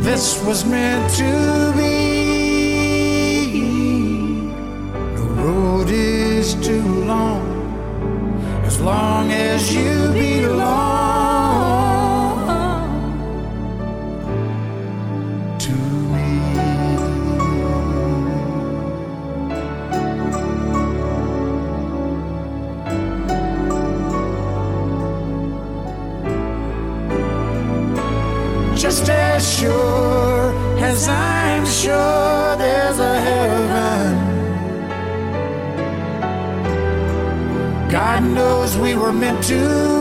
This was meant to be. No road is too long as long as you belong were meant to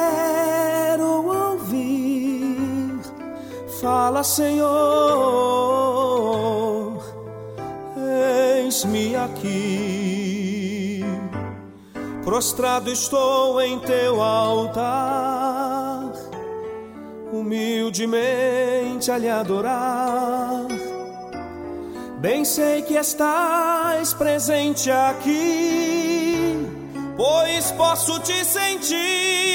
Fala, Senhor, eis-me aqui. Prostrado estou em teu altar, humildemente a lhe adorar. Bem sei que estás presente aqui, pois posso te sentir.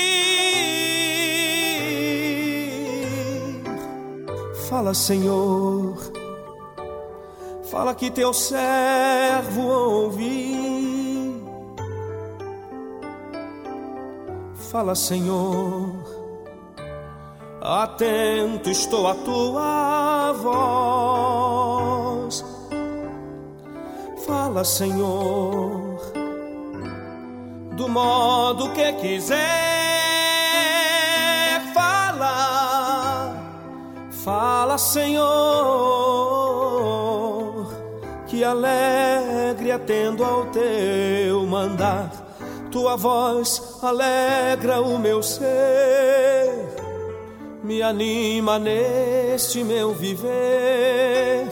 Fala, Senhor, fala que teu servo ouvi. Fala, Senhor, atento estou à tua voz. Fala, Senhor, do modo que quiser. Fala, Senhor, que alegre atendo ao teu mandar. Tua voz alegra o meu ser, me anima neste meu viver.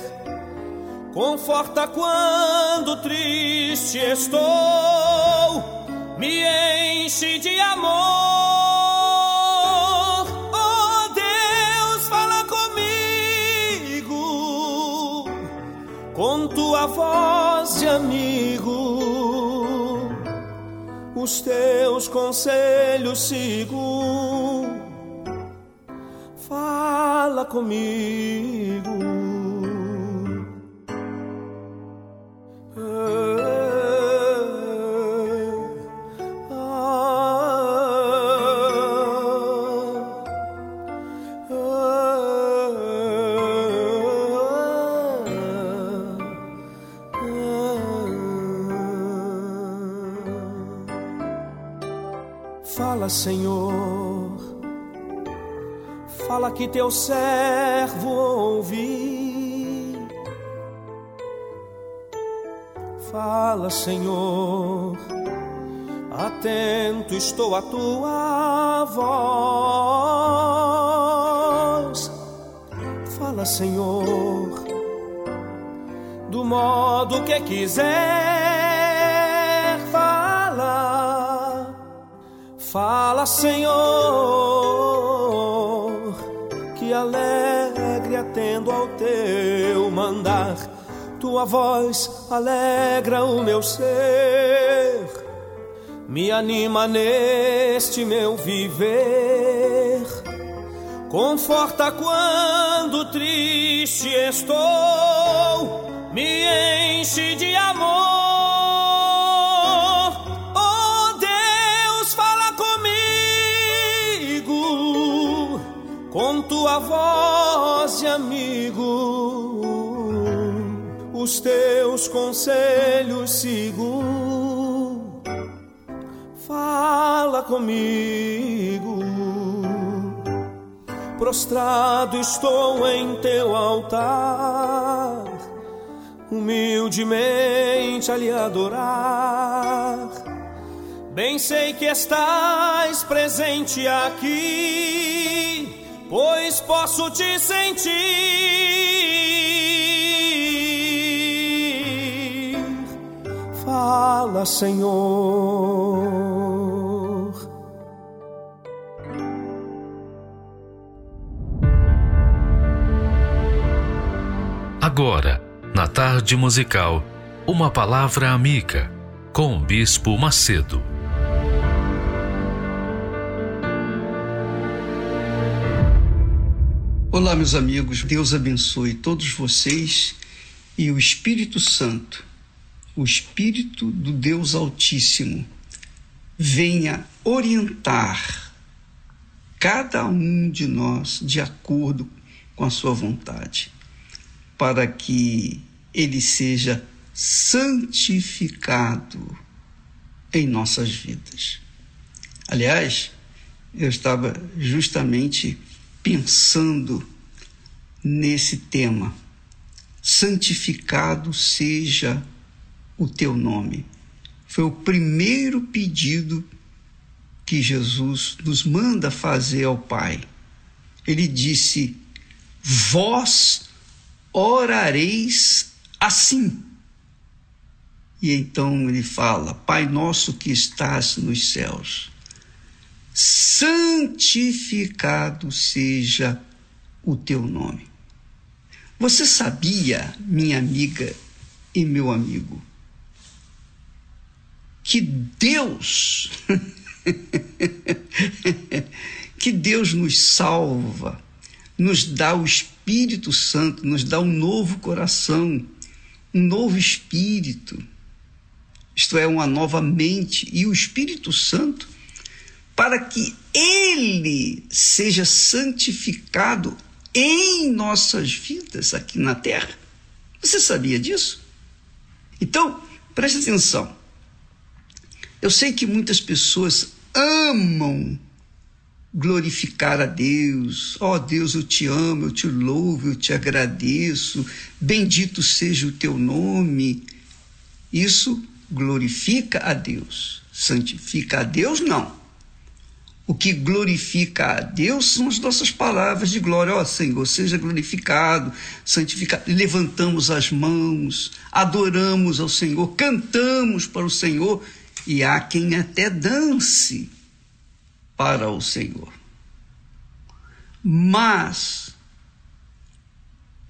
conforta quando triste estou, me enche de amor. Com tua voz de amigo, os teus conselhos sigo. Fala comigo. Fala, Senhor, fala que teu servo ouvi. Fala, Senhor, atento estou à tua voz. Fala, Senhor, do modo que quiser. Fala, Senhor, que alegre atendo ao teu mandar. Tua voz alegra o meu ser, me anima neste meu viver. Conforta quando triste estou, me enche de amor. Tua voz de amigo. Os teus conselhos sigo. Fala comigo prostrado estou em teu altar, humildemente a lhe adorar. Bem sei que estás presente aqui, pois posso te sentir. Fala, Senhor. Agora, na tarde musical, uma palavra amiga com o Bispo Macedo. Olá, meus amigos, Deus abençoe todos vocês e o Espírito Santo, o Espírito do Deus Altíssimo, venha orientar cada um de nós de acordo com a sua vontade, para que ele seja santificado em nossas vidas. Aliás, eu estava justamente pensando nesse tema. Santificado seja o teu nome. Foi o primeiro pedido que Jesus nos manda fazer ao Pai. Ele disse: Vós orareis assim. E então ele fala: Pai nosso que estás nos céus, santificado seja o teu nome. Você sabia, minha amiga e meu amigo, que Deus, [LAUGHS] que Deus nos salva, nos dá o Espírito Santo, nos dá um novo coração, um novo espírito, isto é, uma nova mente, e o Espírito Santo para que ele seja santificado em nossas vidas aqui na terra. Você sabia disso? Então, preste atenção. Eu sei que muitas pessoas amam glorificar a Deus. Ó oh, Deus, eu te amo, eu te louvo, eu te agradeço. Bendito seja o teu nome. Isso glorifica a Deus. Santifica a Deus, não. O que glorifica a Deus são as nossas palavras de glória. Ó oh, Senhor, seja glorificado, santificado. Levantamos as mãos, adoramos ao Senhor, cantamos para o Senhor e há quem até dance para o Senhor. Mas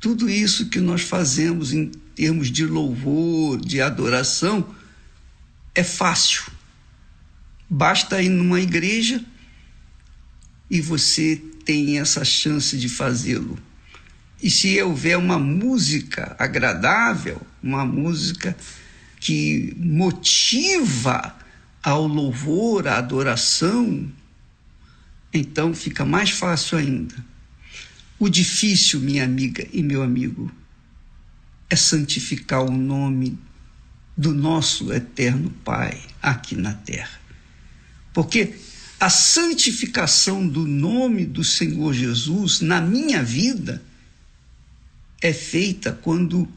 tudo isso que nós fazemos em termos de louvor, de adoração, é fácil. Basta ir numa igreja e você tem essa chance de fazê-lo. E se houver uma música agradável, uma música que motiva ao louvor, à adoração, então fica mais fácil ainda. O difícil, minha amiga e meu amigo, é santificar o nome do nosso eterno Pai aqui na terra. Porque a santificação do nome do Senhor Jesus na minha vida é feita quando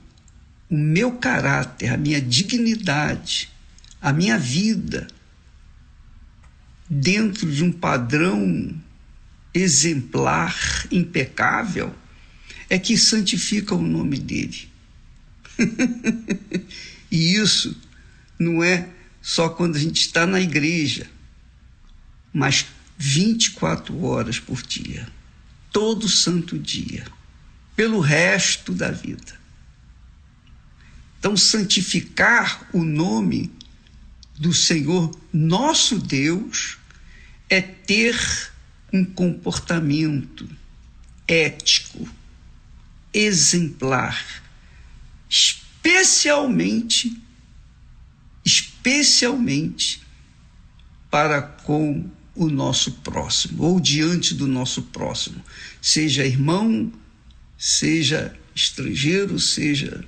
o meu caráter, a minha dignidade, a minha vida, dentro de um padrão exemplar, impecável, é que santifica o nome dele. [LAUGHS] e isso não é só quando a gente está na igreja mas 24 horas por dia, todo santo dia, pelo resto da vida. Então, santificar o nome do Senhor nosso Deus é ter um comportamento ético, exemplar, especialmente, especialmente para com o nosso próximo, ou diante do nosso próximo, seja irmão, seja estrangeiro, seja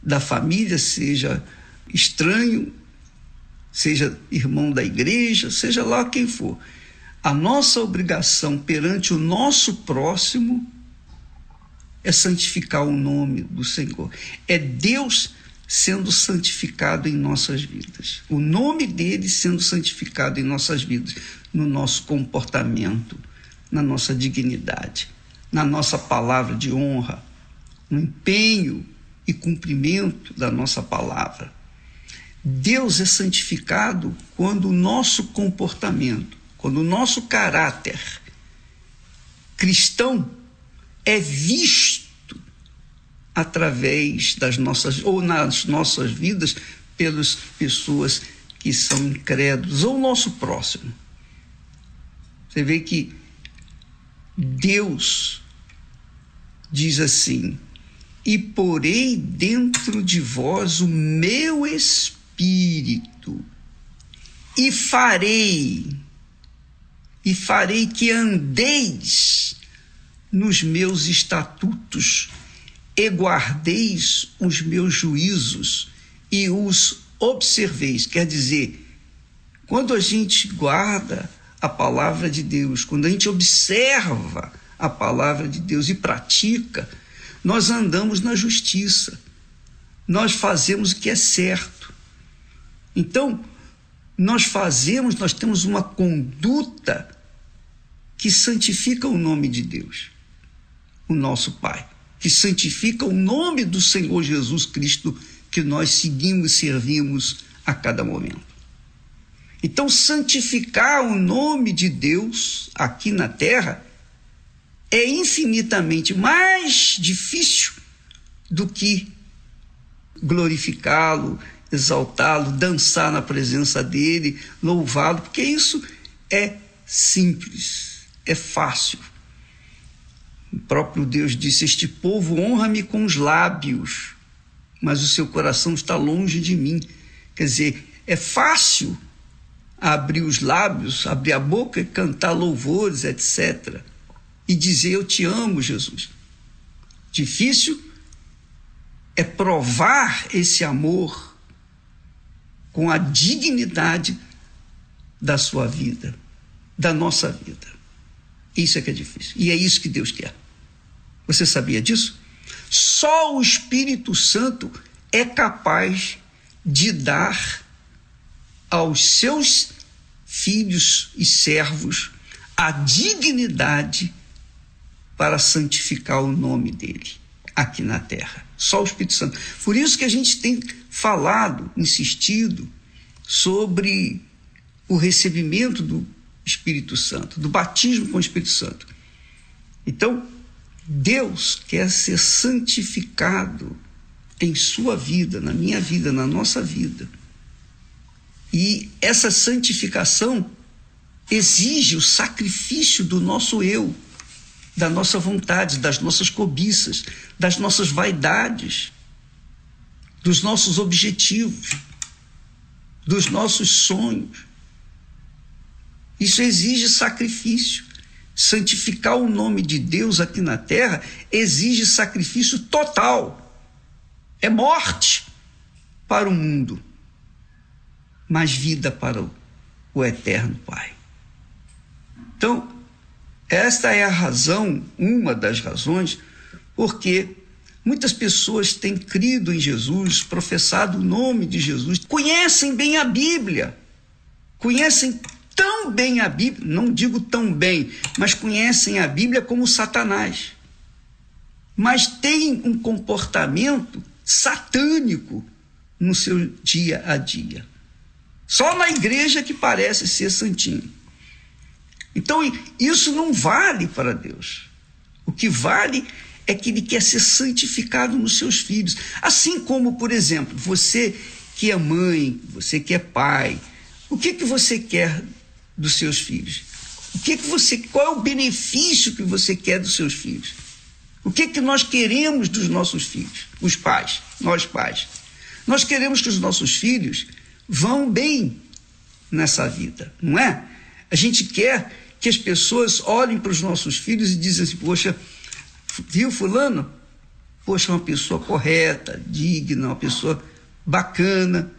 da família, seja estranho, seja irmão da igreja, seja lá quem for. A nossa obrigação perante o nosso próximo é santificar o nome do Senhor. É Deus sendo santificado em nossas vidas. O nome dele sendo santificado em nossas vidas, no nosso comportamento, na nossa dignidade, na nossa palavra de honra, no empenho e cumprimento da nossa palavra. Deus é santificado quando o nosso comportamento, quando o nosso caráter cristão é visto através das nossas ou nas nossas vidas pelas pessoas que são incrédulos ou o nosso próximo. Você vê que Deus diz assim: "E porei dentro de vós o meu espírito e farei e farei que andeis nos meus estatutos e guardeis os meus juízos e os observeis. Quer dizer, quando a gente guarda a palavra de Deus, quando a gente observa a palavra de Deus e pratica, nós andamos na justiça, nós fazemos o que é certo. Então, nós fazemos, nós temos uma conduta que santifica o nome de Deus, o nosso Pai que santifica o nome do Senhor Jesus Cristo que nós seguimos e servimos a cada momento. Então, santificar o nome de Deus aqui na terra é infinitamente mais difícil do que glorificá-lo, exaltá-lo, dançar na presença dele, louvá-lo, porque isso é simples, é fácil. O próprio Deus disse: Este povo honra-me com os lábios, mas o seu coração está longe de mim. Quer dizer, é fácil abrir os lábios, abrir a boca e cantar louvores, etc. E dizer: Eu te amo, Jesus. Difícil é provar esse amor com a dignidade da sua vida, da nossa vida. Isso é que é difícil. E é isso que Deus quer. Você sabia disso? Só o Espírito Santo é capaz de dar aos seus filhos e servos a dignidade para santificar o nome dele aqui na terra. Só o Espírito Santo. Por isso que a gente tem falado, insistido sobre o recebimento do Espírito Santo, do batismo com o Espírito Santo. Então, Deus quer ser santificado em sua vida, na minha vida, na nossa vida. E essa santificação exige o sacrifício do nosso eu, da nossa vontade, das nossas cobiças, das nossas vaidades, dos nossos objetivos, dos nossos sonhos. Isso exige sacrifício. Santificar o nome de Deus aqui na terra exige sacrifício total. É morte para o mundo, mas vida para o, eterno Pai. Então, esta é a razão, uma das razões, porque muitas pessoas têm crido em Jesus, professado o nome de Jesus, conhecem bem a Bíblia, conhecem tão bem a Bíblia, não digo tão bem, mas conhecem a Bíblia como Satanás. Mas têm um comportamento satânico no seu dia a dia. Só na igreja que parece ser santinho. Então, isso não vale para Deus. O que vale é que ele quer ser santificado nos seus filhos. Assim como, por exemplo, você que é mãe, você que é pai, o que, que você quer dos seus filhos? O que, que você, qual é o benefício que você quer dos seus filhos? O que, que nós queremos dos nossos filhos, os pais, nós pais? Nós queremos que os nossos filhos vão bem nessa vida, não é? A gente quer que as pessoas olhem para os nossos filhos e dizem assim: poxa, viu Fulano? Poxa, uma pessoa correta, digna, uma pessoa bacana.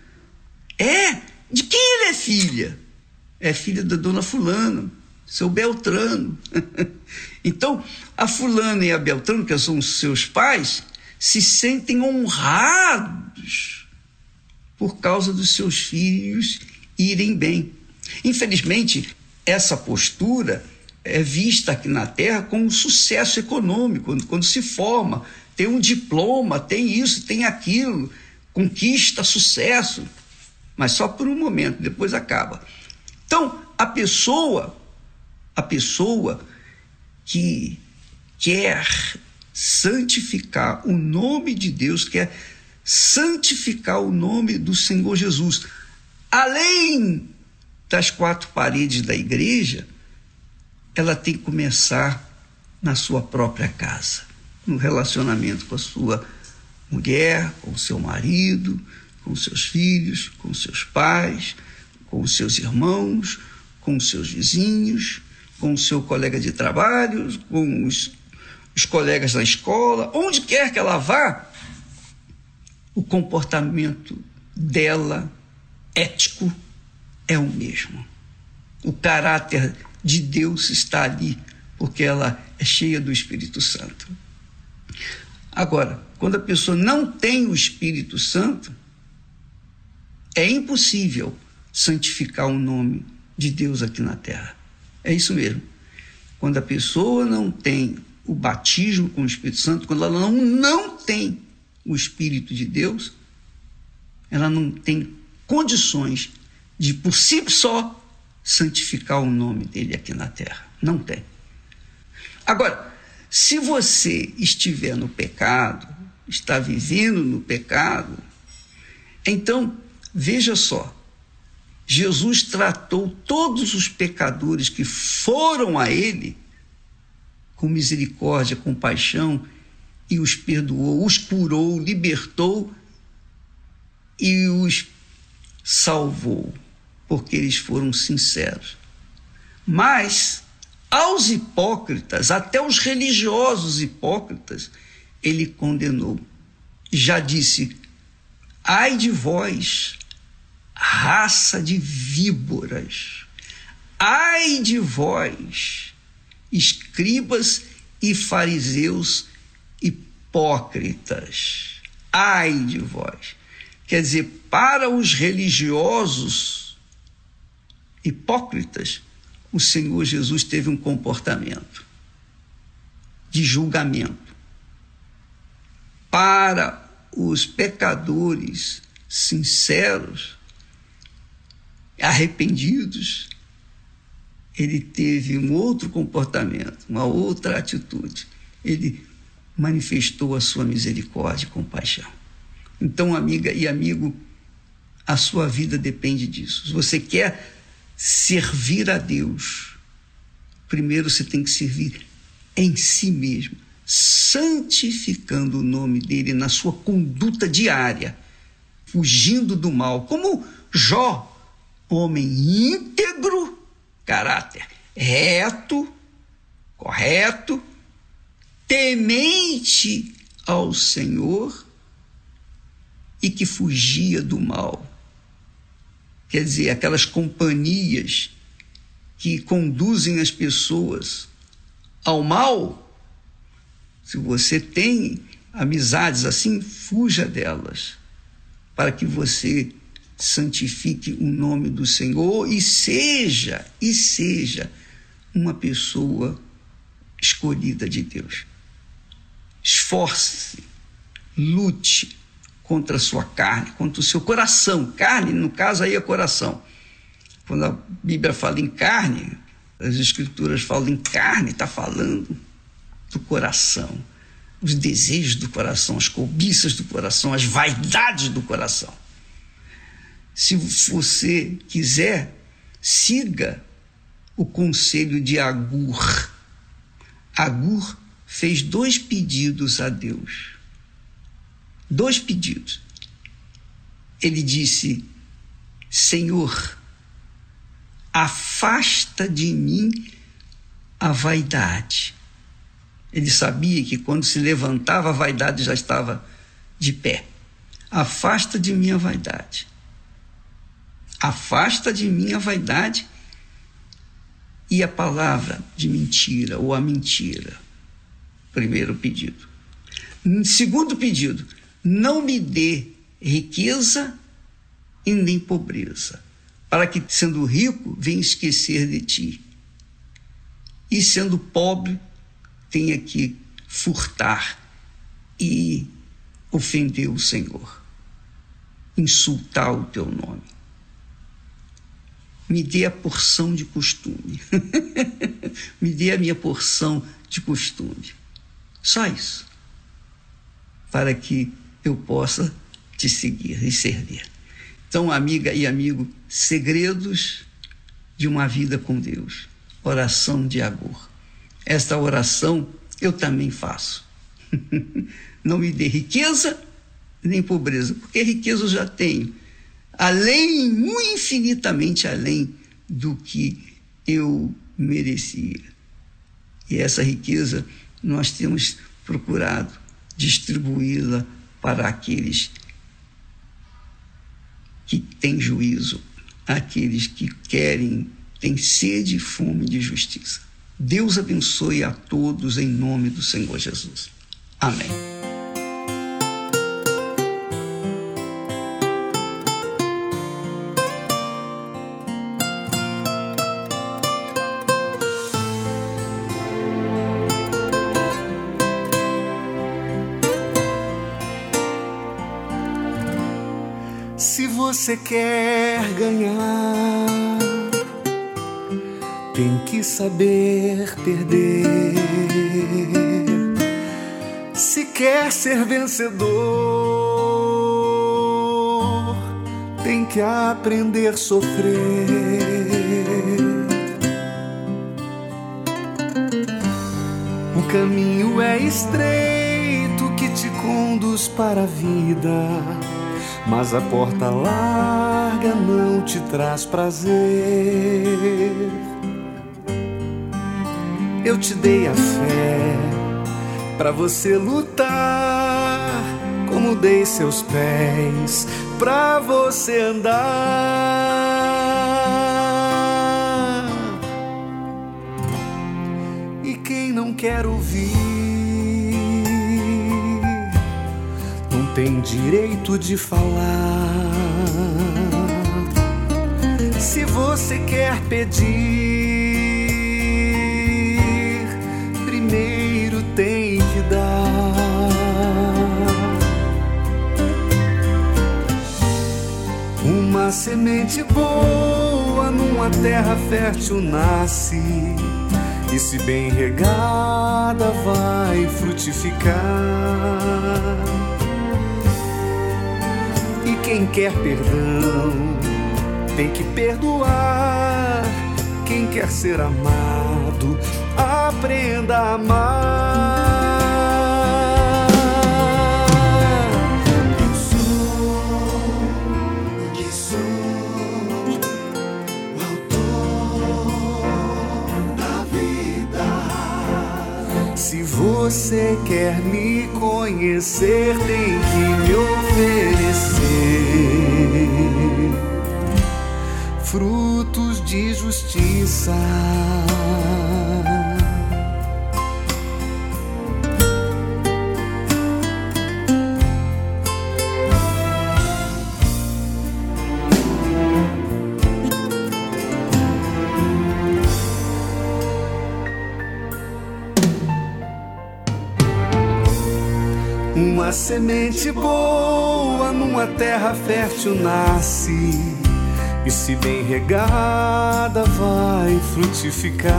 É, de quem ele é filha? É filha da dona Fulano, seu Beltrano. [LAUGHS] então, a Fulana e a Beltrano, que são os seus pais, se sentem honrados por causa dos seus filhos irem bem. Infelizmente, essa postura é vista aqui na Terra como um sucesso econômico, quando, quando se forma, tem um diploma, tem isso, tem aquilo, conquista sucesso, mas só por um momento, depois acaba. Então, a pessoa, a pessoa que quer santificar o nome de Deus, quer santificar o nome do Senhor Jesus, além das quatro paredes da igreja, ela tem que começar na sua própria casa, no relacionamento com a sua mulher, com o seu marido, com seus filhos, com seus pais, com os seus irmãos, com os seus vizinhos, com o seu colega de trabalho, com os, os colegas da escola, onde quer que ela vá, o comportamento dela ético é o mesmo. O caráter de Deus está ali, porque ela é cheia do Espírito Santo. Agora, quando a pessoa não tem o Espírito Santo, é impossível santificar o nome de Deus aqui na terra. É isso mesmo. Quando a pessoa não tem o batismo com o Espírito Santo, quando ela não, não tem o Espírito de Deus, ela não tem condições de por si só santificar o nome dele aqui na terra. Não tem. Agora, se você estiver no pecado, está vivendo no pecado, então veja só. Jesus tratou todos os pecadores que foram a ele com misericórdia, compaixão e os perdoou, os curou, libertou e os salvou porque eles foram sinceros. Mas aos hipócritas, até os religiosos hipócritas, ele condenou. Já disse: ai de vós, raça de víboras, ai de vós, escribas e fariseus hipócritas, ai de vós. Quer dizer, para os religiosos hipócritas, o Senhor Jesus teve um comportamento de julgamento. Para os pecadores sinceros, arrependidos, ele teve um outro comportamento, uma outra atitude. Ele manifestou a sua misericórdia e compaixão. Então, amiga e amigo, a sua vida depende disso. Se você quer servir a Deus, primeiro você tem que servir em si mesmo, santificando o nome dele na sua conduta diária, fugindo do mal, como Jó, homem íntegro, caráter reto, correto, temente ao Senhor e que fugia do mal. Quer dizer, aquelas companhias que conduzem as pessoas ao mal. Se você tem amizades assim, fuja delas, para que você santifique o nome do Senhor e seja, e seja uma pessoa escolhida de Deus. Esforce-se, lute contra a sua carne, contra o seu coração. Carne, no caso aí é coração. Quando a Bíblia fala em carne, as escrituras falam em carne, está falando do coração, os desejos do coração, as cobiças do coração, as vaidades do coração. Se você quiser, siga o conselho de Agur. Agur fez dois pedidos a Deus. Dois pedidos. Ele disse: Senhor, afasta de mim a vaidade. Ele sabia que quando se levantava, a vaidade já estava de pé. Afasta de mim a vaidade. Afasta de mim a vaidade e a palavra de mentira ou a mentira. Primeiro pedido. Segundo pedido, não me dê riqueza e nem pobreza para que, sendo rico, venha esquecer de ti. E sendo pobre, tenha que furtar e ofender o Senhor, insultar o teu nome. Me dê a porção de costume. [LAUGHS] Me dê a minha porção de costume. Só isso. Para que eu possa te seguir e servir. Então, amiga e amigo, segredos de uma vida com Deus. Oração de Agur. Esta oração eu também faço. [LAUGHS] Não me dê riqueza nem pobreza, porque riqueza eu já tenho. Além, infinitamente além do que eu merecia. E essa riqueza nós temos procurado distribuí-la para aqueles que têm juízo, aqueles que querem, têm sede e fome de justiça. Deus abençoe a todos em nome do Senhor Jesus. Amém. Você quer ganhar, tem que saber perder. Se quer ser vencedor, tem que aprender a sofrer. O caminho é estreito que te conduz para a vida mas a porta larga não te traz prazer. Eu te dei a fé para você lutar, como dei seus pés para você andar. E quem não quer ouvir direito de falar. Se você quer pedir, primeiro tem que dar. Uma semente boa numa terra fértil nasce. E se bem regada, vai frutificar. Quem quer perdão tem que perdoar. Quem quer ser amado, aprenda a amar. Eu sou que sou, o autor da vida. Se você quer me conhecer, tem que me oferecer frutos de justiça. Uma semente boa numa terra fértil nasce. E se bem regada, vai frutificar.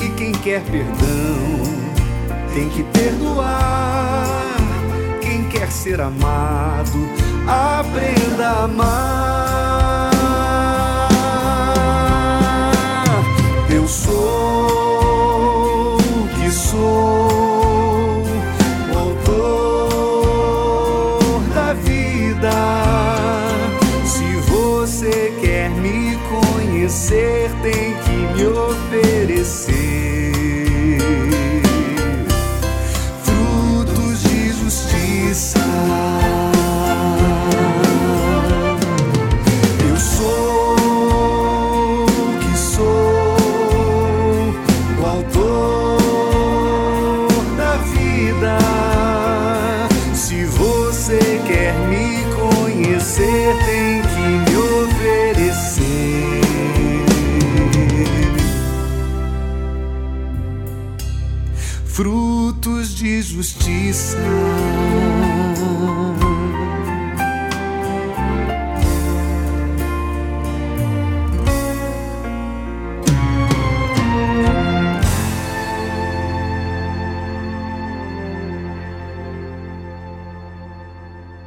E quem quer perdão tem que perdoar. Quem quer ser amado, aprenda a amar.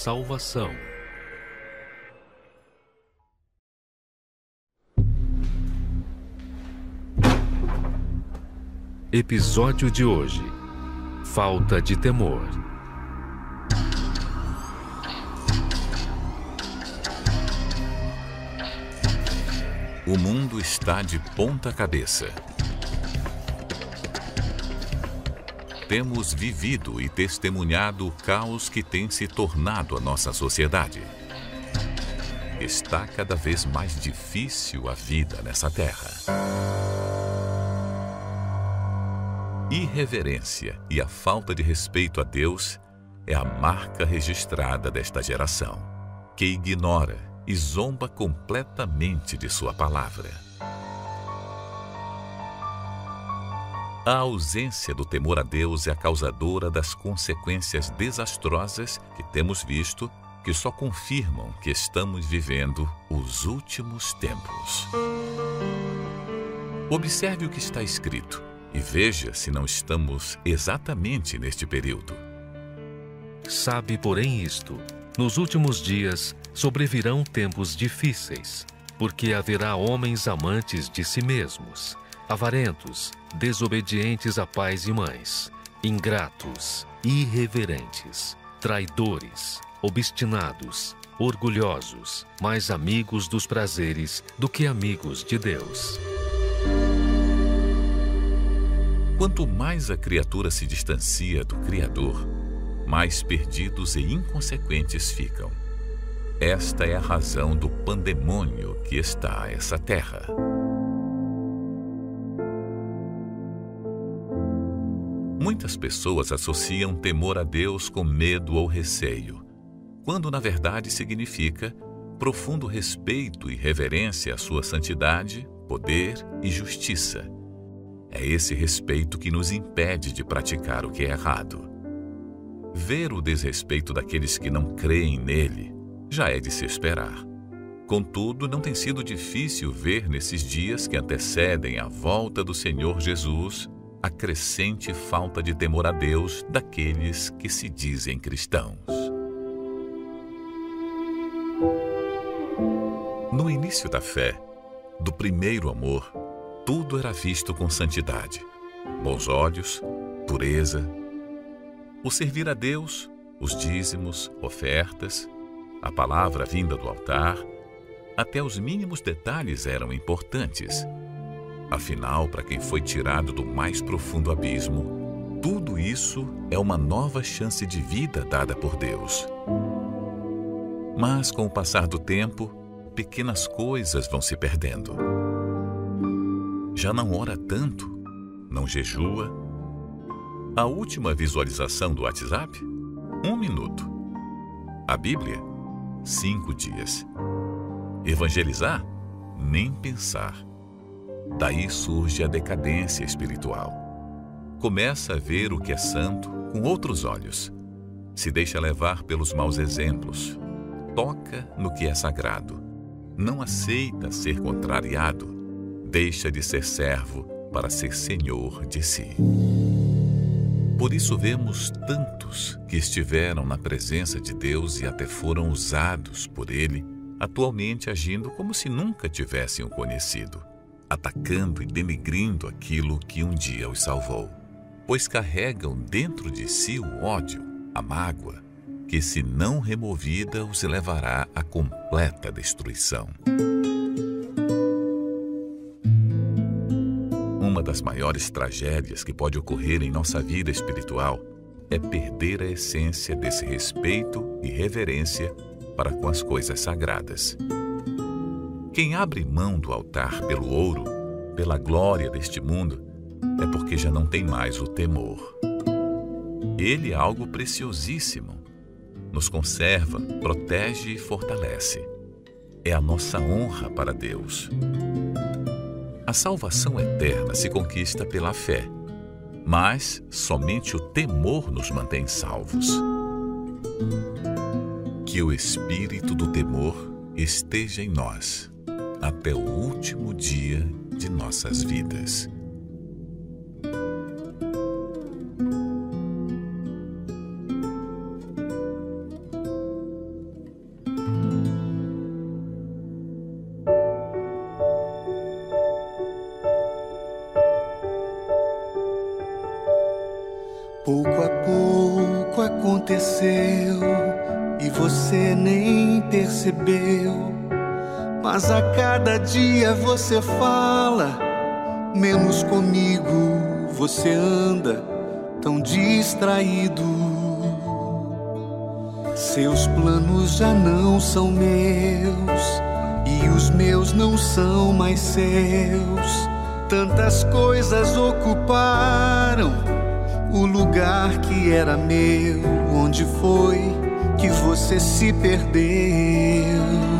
Salvação. Episódio de hoje: Falta de temor. O mundo está de ponta cabeça. Temos vivido e testemunhado o caos que tem se tornado a nossa sociedade. Está cada vez mais difícil a vida nessa terra. Irreverência e a falta de respeito a Deus é a marca registrada desta geração, que ignora e zomba completamente de Sua palavra. A ausência do temor a Deus é a causadora das consequências desastrosas que temos visto, que só confirmam que estamos vivendo os últimos tempos. Observe o que está escrito e veja se não estamos exatamente neste período. Sabe, porém, isto: nos últimos dias sobrevirão tempos difíceis, porque haverá homens amantes de si mesmos, avarentos, desobedientes a pais e mães, ingratos, irreverentes, traidores, obstinados, orgulhosos, mais amigos dos prazeres do que amigos de Deus. Quanto mais a criatura se distancia do Criador, mais perdidos e inconsequentes ficam. Esta é a razão do pandemônio que está essa terra. Muitas pessoas associam temor a Deus com medo ou receio, quando na verdade significa profundo respeito e reverência à sua santidade, poder e justiça. É esse respeito que nos impede de praticar o que é errado. Ver o desrespeito daqueles que não creem nele já é de se esperar. Contudo, não tem sido difícil ver nesses dias que antecedem a volta do Senhor Jesus a crescente falta de temor a Deus daqueles que se dizem cristãos. No início da fé, do primeiro amor, tudo era visto com santidade, bons olhos, pureza. O servir a Deus, os dízimos, ofertas, a palavra vinda do altar, até os mínimos detalhes eram importantes. Afinal, para quem foi tirado do mais profundo abismo, tudo isso é uma nova chance de vida dada por Deus. Mas com o passar do tempo, pequenas coisas vão se perdendo. Já não ora tanto, não jejua. A última visualização do WhatsApp? Um minuto. A Bíblia? Cinco dias. Evangelizar? Nem pensar. Daí surge a decadência espiritual. Começa a ver o que é santo com outros olhos. Se deixa levar pelos maus exemplos. Toca no que é sagrado. Não aceita ser contrariado. Deixa de ser servo para ser senhor de si. Por isso vemos tantos que estiveram na presença de Deus e até foram usados por Ele, atualmente agindo como se nunca tivessem o conhecido atacando e denegrindo aquilo que um dia os salvou, pois carregam dentro de si o ódio, a mágoa, que, se não removida, os levará à completa destruição. Uma das maiores tragédias que pode ocorrer em nossa vida espiritual é perder a essência desse respeito e reverência para com as coisas sagradas. Quem abre mão do altar pelo ouro, pela glória deste mundo, é porque já não tem mais o temor. Ele é algo preciosíssimo. Nos conserva, protege e fortalece. É a nossa honra para Deus. A salvação eterna se conquista pela fé, mas somente o temor nos mantém salvos. Que o espírito do temor esteja em nós até o último dia de nossas vidas. Pouco a pouco aconteceu e você nem percebeu, mas a você fala, menos comigo você anda tão distraído. Seus planos já não são meus e os meus não são mais seus. Tantas coisas ocuparam o lugar que era meu. Onde foi que você se perdeu?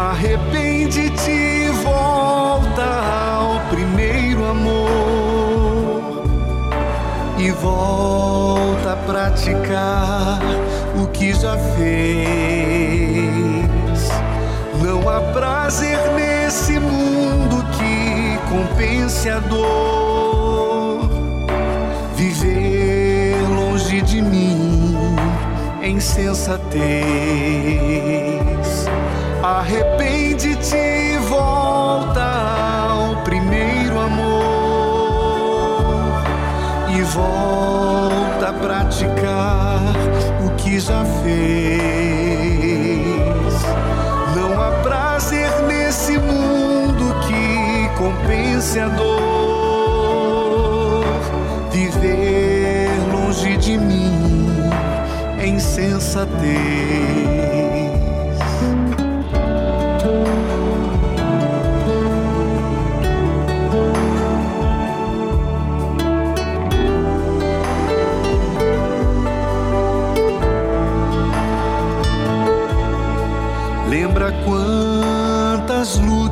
Arrepende-te e volta ao primeiro amor e volta a praticar o que já fez. Não há prazer nesse mundo que compense a dor. Viver longe de mim em sensatez. Arrepende-te e volta ao primeiro amor e volta a praticar o que já fez. Não há prazer nesse mundo que compense a dor. Viver longe de mim em sensatez.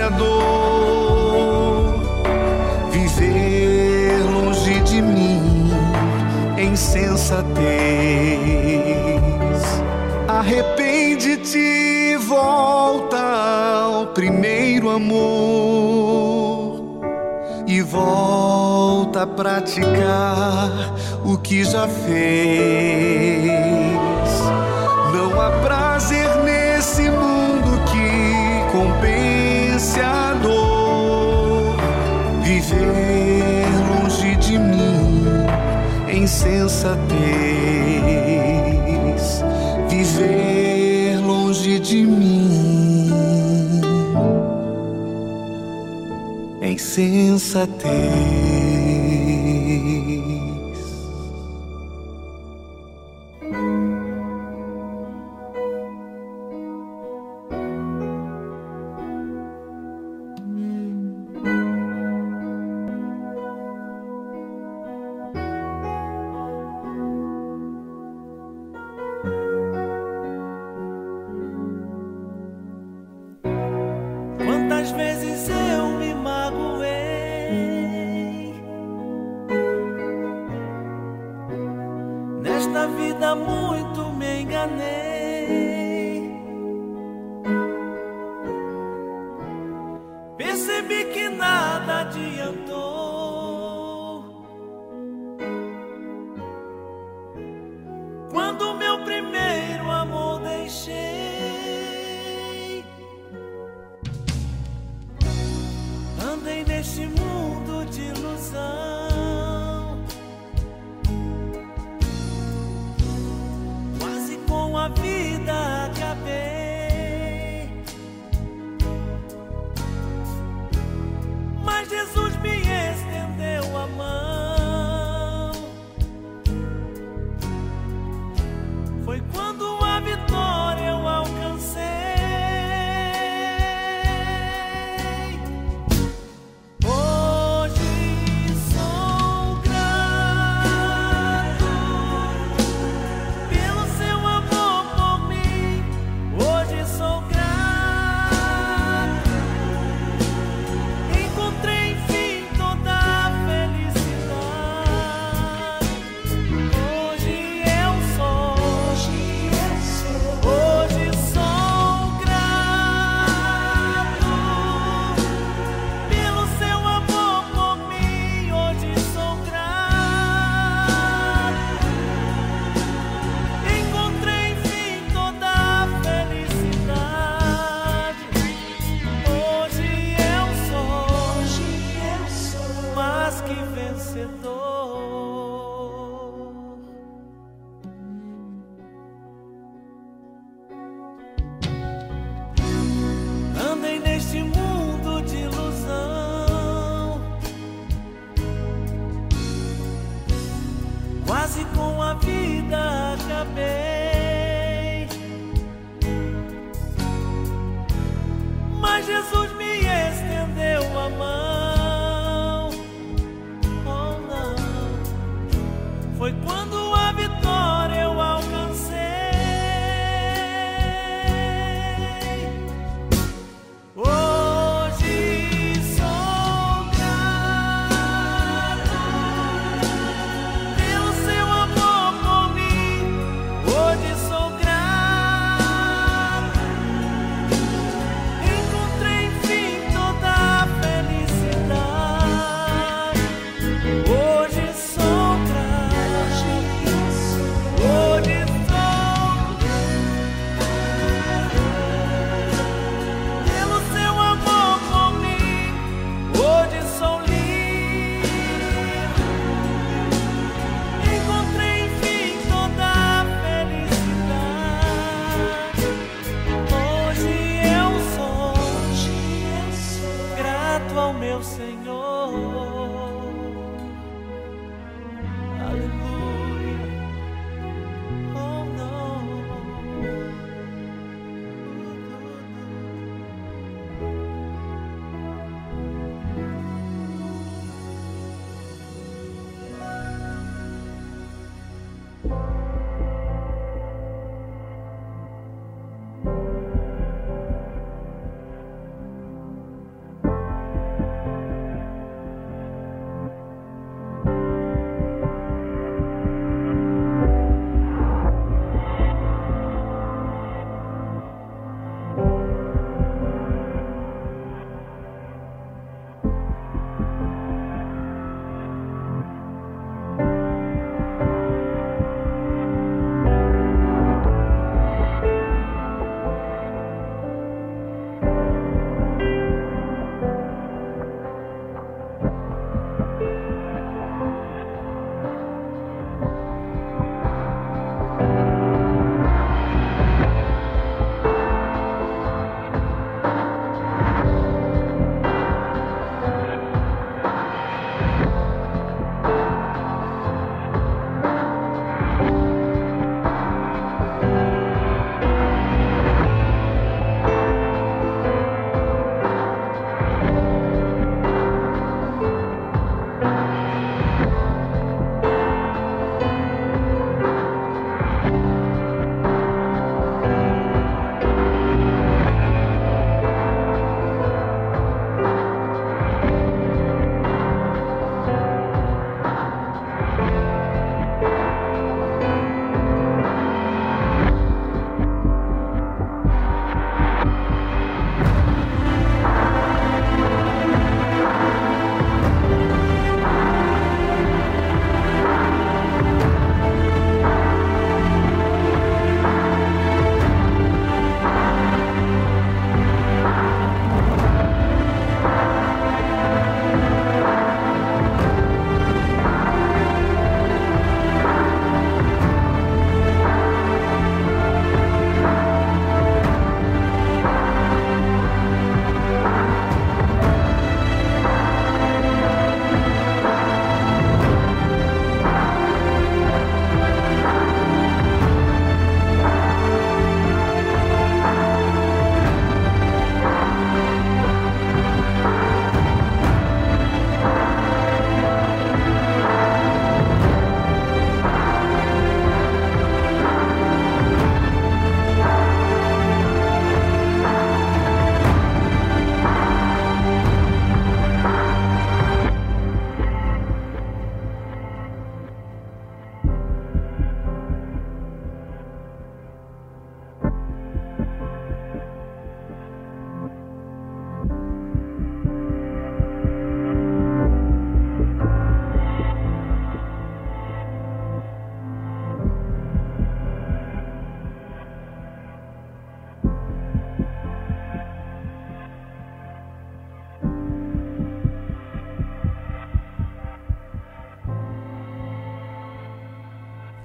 A dor. Viver longe de mim em sensatez. Arrepende-te volta ao primeiro amor e volta a praticar o que já fez. Em sensatez. Viver longe de mim em sensatez.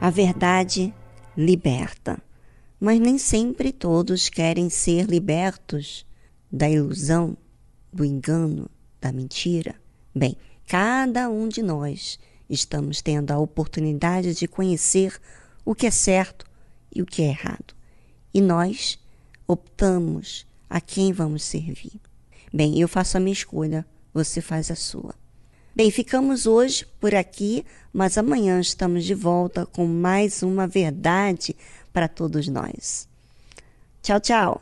A verdade liberta. Mas nem sempre todos querem ser libertos da ilusão, do engano, da mentira. Bem, cada um de nós estamos tendo a oportunidade de conhecer o que é certo e o que é errado. E nós optamos a quem vamos servir. Bem, eu faço a minha escolha, você faz a sua. Bem, ficamos hoje por aqui, mas amanhã estamos de volta com mais uma verdade para todos nós. Tchau, tchau.